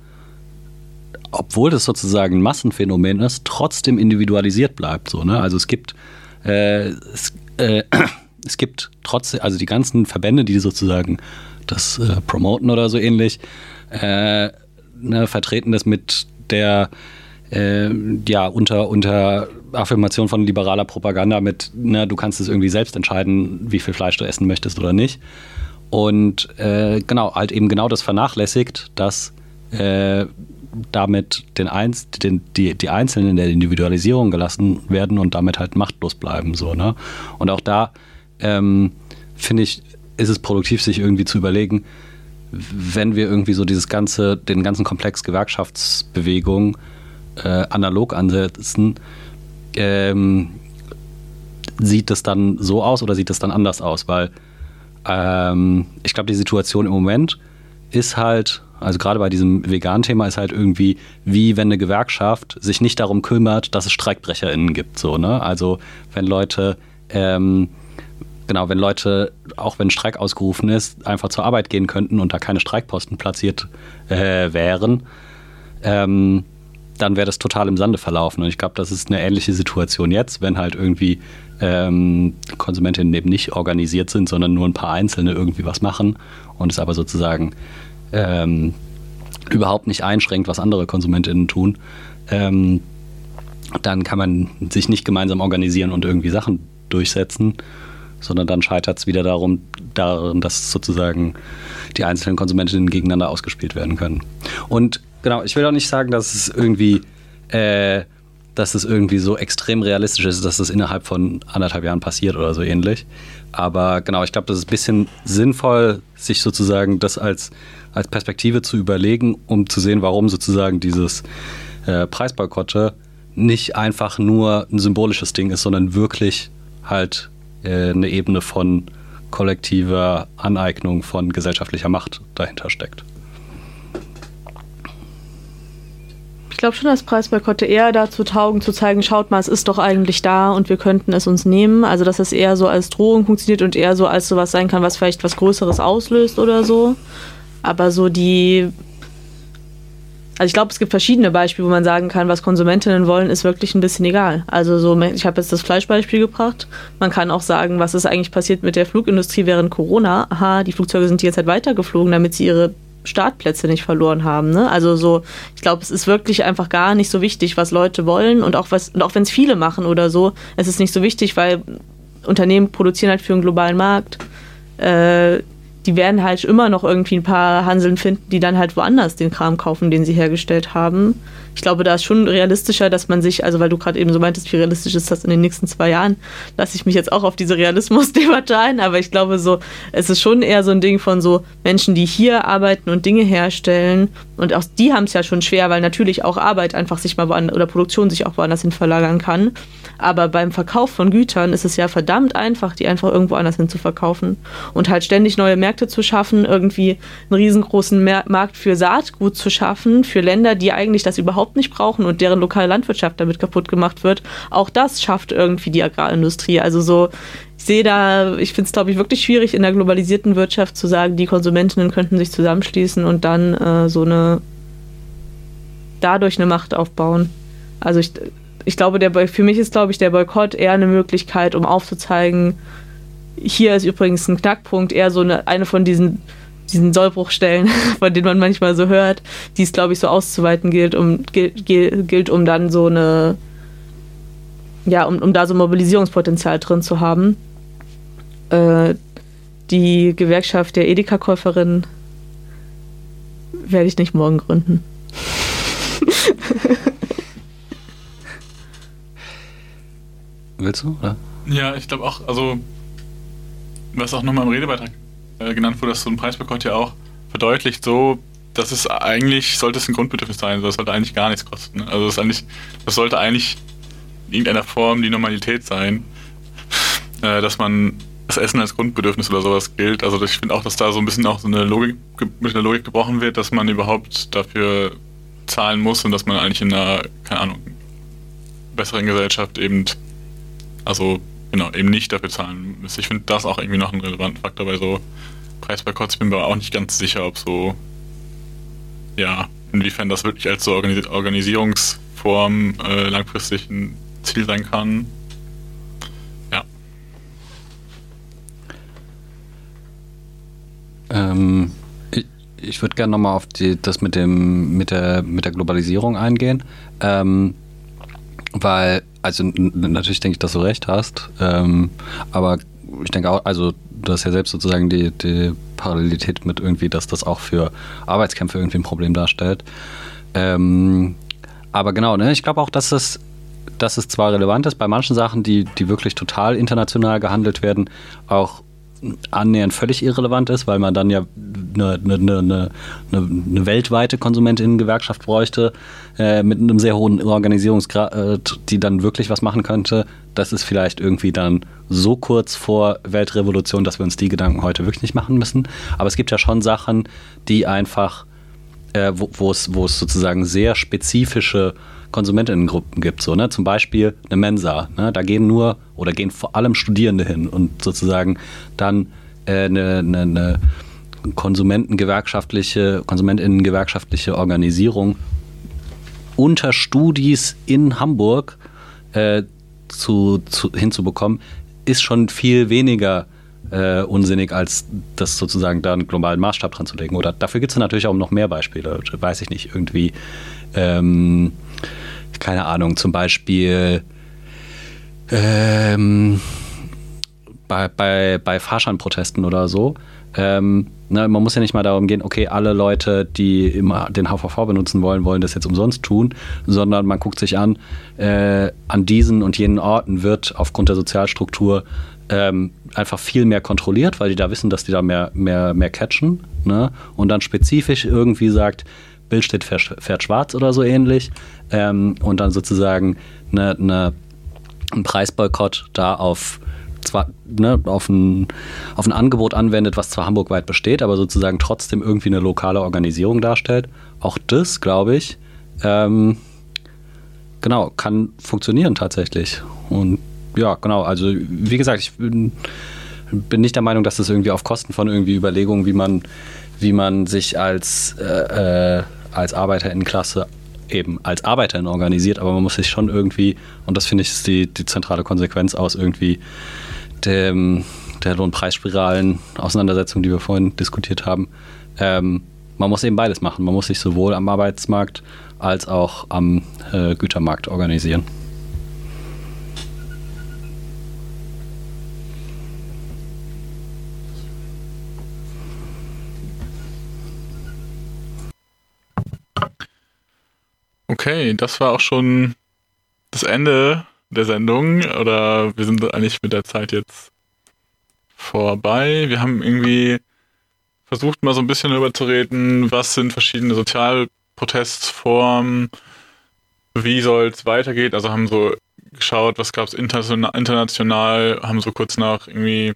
S3: obwohl das sozusagen ein Massenphänomen ist, trotzdem individualisiert bleibt. So, ne? Also es gibt, äh, es, äh, [clears throat] es gibt trotzdem, also die ganzen Verbände, die sozusagen das äh, promoten oder so ähnlich, äh, ne, vertreten das mit der äh, ja, unter, unter Affirmation von liberaler Propaganda mit, ne, du kannst es irgendwie selbst entscheiden, wie viel Fleisch du essen möchtest oder nicht. Und äh, genau, halt eben genau das vernachlässigt, dass äh, damit den Einz den, die, die Einzelnen in der Individualisierung gelassen werden und damit halt machtlos bleiben. So, ne? Und auch da ähm, finde ich, ist es produktiv, sich irgendwie zu überlegen, wenn wir irgendwie so dieses ganze, den ganzen Komplex Gewerkschaftsbewegung äh, analog ansetzen, ähm, sieht das dann so aus oder sieht das dann anders aus? Weil ähm, ich glaube, die Situation im Moment ist halt, also gerade bei diesem Vegan-Thema ist halt irgendwie, wie wenn eine Gewerkschaft sich nicht darum kümmert, dass es StreikbrecherInnen gibt. So, ne? Also wenn Leute, ähm, genau, wenn Leute, auch wenn Streik ausgerufen ist, einfach zur Arbeit gehen könnten und da keine Streikposten platziert äh, wären, ähm, dann wäre das total im Sande verlaufen. Und ich glaube, das ist eine ähnliche Situation jetzt, wenn halt irgendwie ähm, Konsumentinnen eben nicht organisiert sind, sondern nur ein paar Einzelne irgendwie was machen und es aber sozusagen ähm, überhaupt nicht einschränkt, was andere Konsumentinnen tun. Ähm, dann kann man sich nicht gemeinsam organisieren und irgendwie Sachen durchsetzen, sondern dann scheitert es wieder darum, darin, dass sozusagen die einzelnen Konsumentinnen gegeneinander ausgespielt werden können. Und genau, ich will auch nicht sagen, dass es irgendwie, äh, dass es irgendwie so extrem realistisch ist, dass das innerhalb von anderthalb Jahren passiert oder so ähnlich. Aber genau, ich glaube, das ist ein bisschen sinnvoll, sich sozusagen das als, als Perspektive zu überlegen, um zu sehen, warum sozusagen dieses äh, Preisboykotte nicht einfach nur ein symbolisches Ding ist, sondern wirklich halt äh, eine Ebene von kollektiver Aneignung von gesellschaftlicher Macht dahinter steckt.
S2: Ich glaube schon, dass Preisboykotte eher dazu taugen, zu zeigen, schaut mal, es ist doch eigentlich da und wir könnten es uns nehmen. Also, dass es eher so als Drohung funktioniert und eher so als sowas sein kann, was vielleicht was Größeres auslöst oder so. Aber so die. Also ich glaube, es gibt verschiedene Beispiele, wo man sagen kann, was Konsumentinnen wollen, ist wirklich ein bisschen egal. Also so, ich habe jetzt das Fleischbeispiel gebracht. Man kann auch sagen, was ist eigentlich passiert mit der Flugindustrie während Corona? Aha, die Flugzeuge sind die jetzt halt weitergeflogen, damit sie ihre Startplätze nicht verloren haben. Ne? Also so, ich glaube, es ist wirklich einfach gar nicht so wichtig, was Leute wollen und auch was, und auch wenn es viele machen oder so, es ist nicht so wichtig, weil Unternehmen produzieren halt für einen globalen Markt. Äh, die werden halt immer noch irgendwie ein paar Hanseln finden, die dann halt woanders den Kram kaufen, den sie hergestellt haben. Ich glaube, da ist schon realistischer, dass man sich, also weil du gerade eben so meintest, wie realistisch ist das in den nächsten zwei Jahren, lasse ich mich jetzt auch auf diese Realismus-Debatte [laughs] ein, aber ich glaube so, es ist schon eher so ein Ding von so Menschen, die hier arbeiten und Dinge herstellen und auch die haben es ja schon schwer, weil natürlich auch Arbeit einfach sich mal woanders oder Produktion sich auch woanders hin verlagern kann. Aber beim Verkauf von Gütern ist es ja verdammt einfach, die einfach irgendwo anders hin zu verkaufen und halt ständig neue Märkte zu schaffen, irgendwie einen riesengroßen Markt für Saatgut zu schaffen, für Länder, die eigentlich das überhaupt nicht brauchen und deren lokale Landwirtschaft damit kaputt gemacht wird. Auch das schafft irgendwie die Agrarindustrie. Also so, ich sehe da, ich finde es, glaube ich, wirklich schwierig in der globalisierten Wirtschaft zu sagen, die Konsumentinnen könnten sich zusammenschließen und dann äh, so eine dadurch eine Macht aufbauen. Also ich, ich glaube, der, für mich ist, glaube ich, der Boykott eher eine Möglichkeit, um aufzuzeigen, hier ist übrigens ein Knackpunkt, eher so eine, eine von diesen, diesen Sollbruchstellen, [laughs] von denen man manchmal so hört, die es, glaube ich, so auszuweiten gilt, um, gilt, gilt, um dann so eine, ja, um, um da so Mobilisierungspotenzial drin zu haben. Äh, die Gewerkschaft der Edeka-Käuferin werde ich nicht morgen gründen. [laughs]
S3: Willst du, oder?
S1: Ja, ich glaube auch, also, was auch nochmal im Redebeitrag äh, genannt wurde, dass so ein Preisboykott ja auch verdeutlicht so, dass es eigentlich, sollte es ein Grundbedürfnis sein, das sollte eigentlich gar nichts kosten. Ne? Also das, eigentlich, das sollte eigentlich in irgendeiner Form die Normalität sein, äh, dass man das Essen als Grundbedürfnis oder sowas gilt. Also ich finde auch, dass da so ein bisschen auch so eine Logik, mit der Logik gebrochen wird, dass man überhaupt dafür zahlen muss und dass man eigentlich in einer, keine Ahnung, besseren Gesellschaft eben also genau, eben nicht dafür zahlen müsste. Ich finde das auch irgendwie noch ein relevanter Faktor bei so Preisboykotts. Ich bin mir auch nicht ganz sicher, ob so, ja, inwiefern das wirklich als so Organis Organisierungsform äh, langfristig ein Ziel sein kann. Ja.
S3: Ähm, ich, ich würde gerne nochmal auf die, das mit, dem, mit, der, mit der Globalisierung eingehen. Ähm, weil also natürlich denke ich, dass du recht hast, ähm, aber ich denke auch, also du hast ja selbst sozusagen die, die Parallelität mit irgendwie, dass das auch für Arbeitskämpfe irgendwie ein Problem darstellt. Ähm, aber genau, ne, ich glaube auch, dass es, dass es zwar relevant ist, bei manchen Sachen, die, die wirklich total international gehandelt werden, auch annähernd völlig irrelevant ist, weil man dann ja eine, eine, eine, eine weltweite Konsumentinnengewerkschaft bräuchte äh, mit einem sehr hohen Organisierungsgrad, die dann wirklich was machen könnte. Das ist vielleicht irgendwie dann so kurz vor Weltrevolution, dass wir uns die Gedanken heute wirklich nicht machen müssen. Aber es gibt ja schon Sachen, die einfach, äh, wo es sozusagen sehr spezifische Konsumentinnengruppen gibt. So, ne? Zum Beispiel eine Mensa. Ne? Da gehen nur oder gehen vor allem Studierende hin und sozusagen dann äh, eine, eine, eine konsumentengewerkschaftliche, konsumentinnengewerkschaftliche Organisierung unter Studis in Hamburg äh, zu, zu, hinzubekommen, ist schon viel weniger äh, unsinnig, als das sozusagen da einen globalen Maßstab dran zu legen. Oder dafür gibt es natürlich auch noch mehr Beispiele. Weiß ich nicht, irgendwie ähm, keine Ahnung, zum Beispiel ähm, bei, bei, bei Fahrscheinprotesten oder so. Ähm, ne, man muss ja nicht mal darum gehen, okay, alle Leute, die immer den HVV benutzen wollen, wollen das jetzt umsonst tun, sondern man guckt sich an, äh, an diesen und jenen Orten wird aufgrund der Sozialstruktur ähm, einfach viel mehr kontrolliert, weil die da wissen, dass die da mehr, mehr, mehr catchen. Ne? Und dann spezifisch irgendwie sagt, Bild steht fährt schwarz oder so ähnlich. Ähm, und dann sozusagen eine, eine, ein Preisboykott da auf zwar ne, auf, ein, auf ein Angebot anwendet, was zwar hamburgweit besteht, aber sozusagen trotzdem irgendwie eine lokale Organisierung darstellt. Auch das, glaube ich, ähm, genau, kann funktionieren tatsächlich. Und ja, genau, also wie gesagt, ich bin, bin nicht der Meinung, dass das irgendwie auf Kosten von irgendwie Überlegungen, wie man, wie man sich als äh, äh, als Arbeiterinnenklasse eben als Arbeiterin organisiert, aber man muss sich schon irgendwie, und das finde ich ist die, die zentrale Konsequenz aus irgendwie dem, der Lohnpreisspiralen Auseinandersetzung, die wir vorhin diskutiert haben, ähm, man muss eben beides machen. Man muss sich sowohl am Arbeitsmarkt als auch am äh, Gütermarkt organisieren.
S1: Okay, das war auch schon das Ende der Sendung. Oder wir sind eigentlich mit der Zeit jetzt vorbei. Wir haben irgendwie versucht, mal so ein bisschen darüber zu reden, was sind verschiedene Sozialprotestformen, wie soll es weitergehen. Also haben so geschaut, was gab es international, haben so kurz nach irgendwie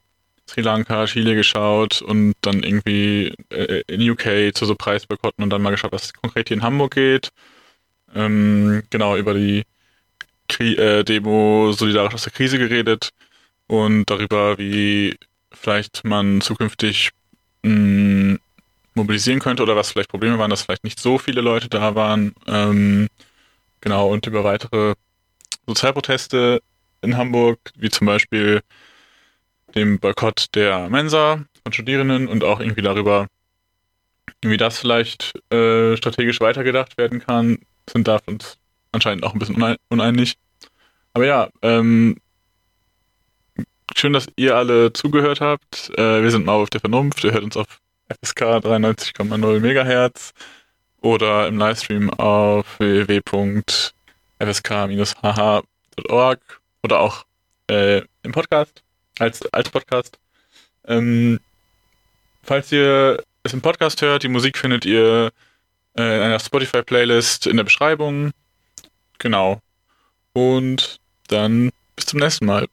S1: Sri Lanka, Chile geschaut und dann irgendwie äh, in UK zu so Preisboykotten und dann mal geschaut, was konkret hier in Hamburg geht ähm, genau über die Kri äh, Demo solidarisch aus der Krise geredet und darüber, wie vielleicht man zukünftig mh, mm, mobilisieren könnte oder was vielleicht Probleme waren, dass vielleicht nicht so viele Leute da waren. Ähm, genau, und über weitere Sozialproteste in Hamburg, wie zum Beispiel dem Boykott der Mensa von Studierenden und auch irgendwie darüber, wie das vielleicht äh, strategisch weitergedacht werden kann, sind da uns anscheinend auch ein bisschen uneinig. Aber ja, ähm, schön, dass ihr alle zugehört habt. Äh, wir sind mal auf der Vernunft. Ihr hört uns auf FSK 93,0 MHz oder im Livestream auf www.fsk-hh.org oder auch äh, im Podcast, als, als Podcast. Ähm, falls ihr es im Podcast hört, die Musik findet ihr in einer Spotify-Playlist in der Beschreibung. Genau. Und dann bis zum nächsten Mal.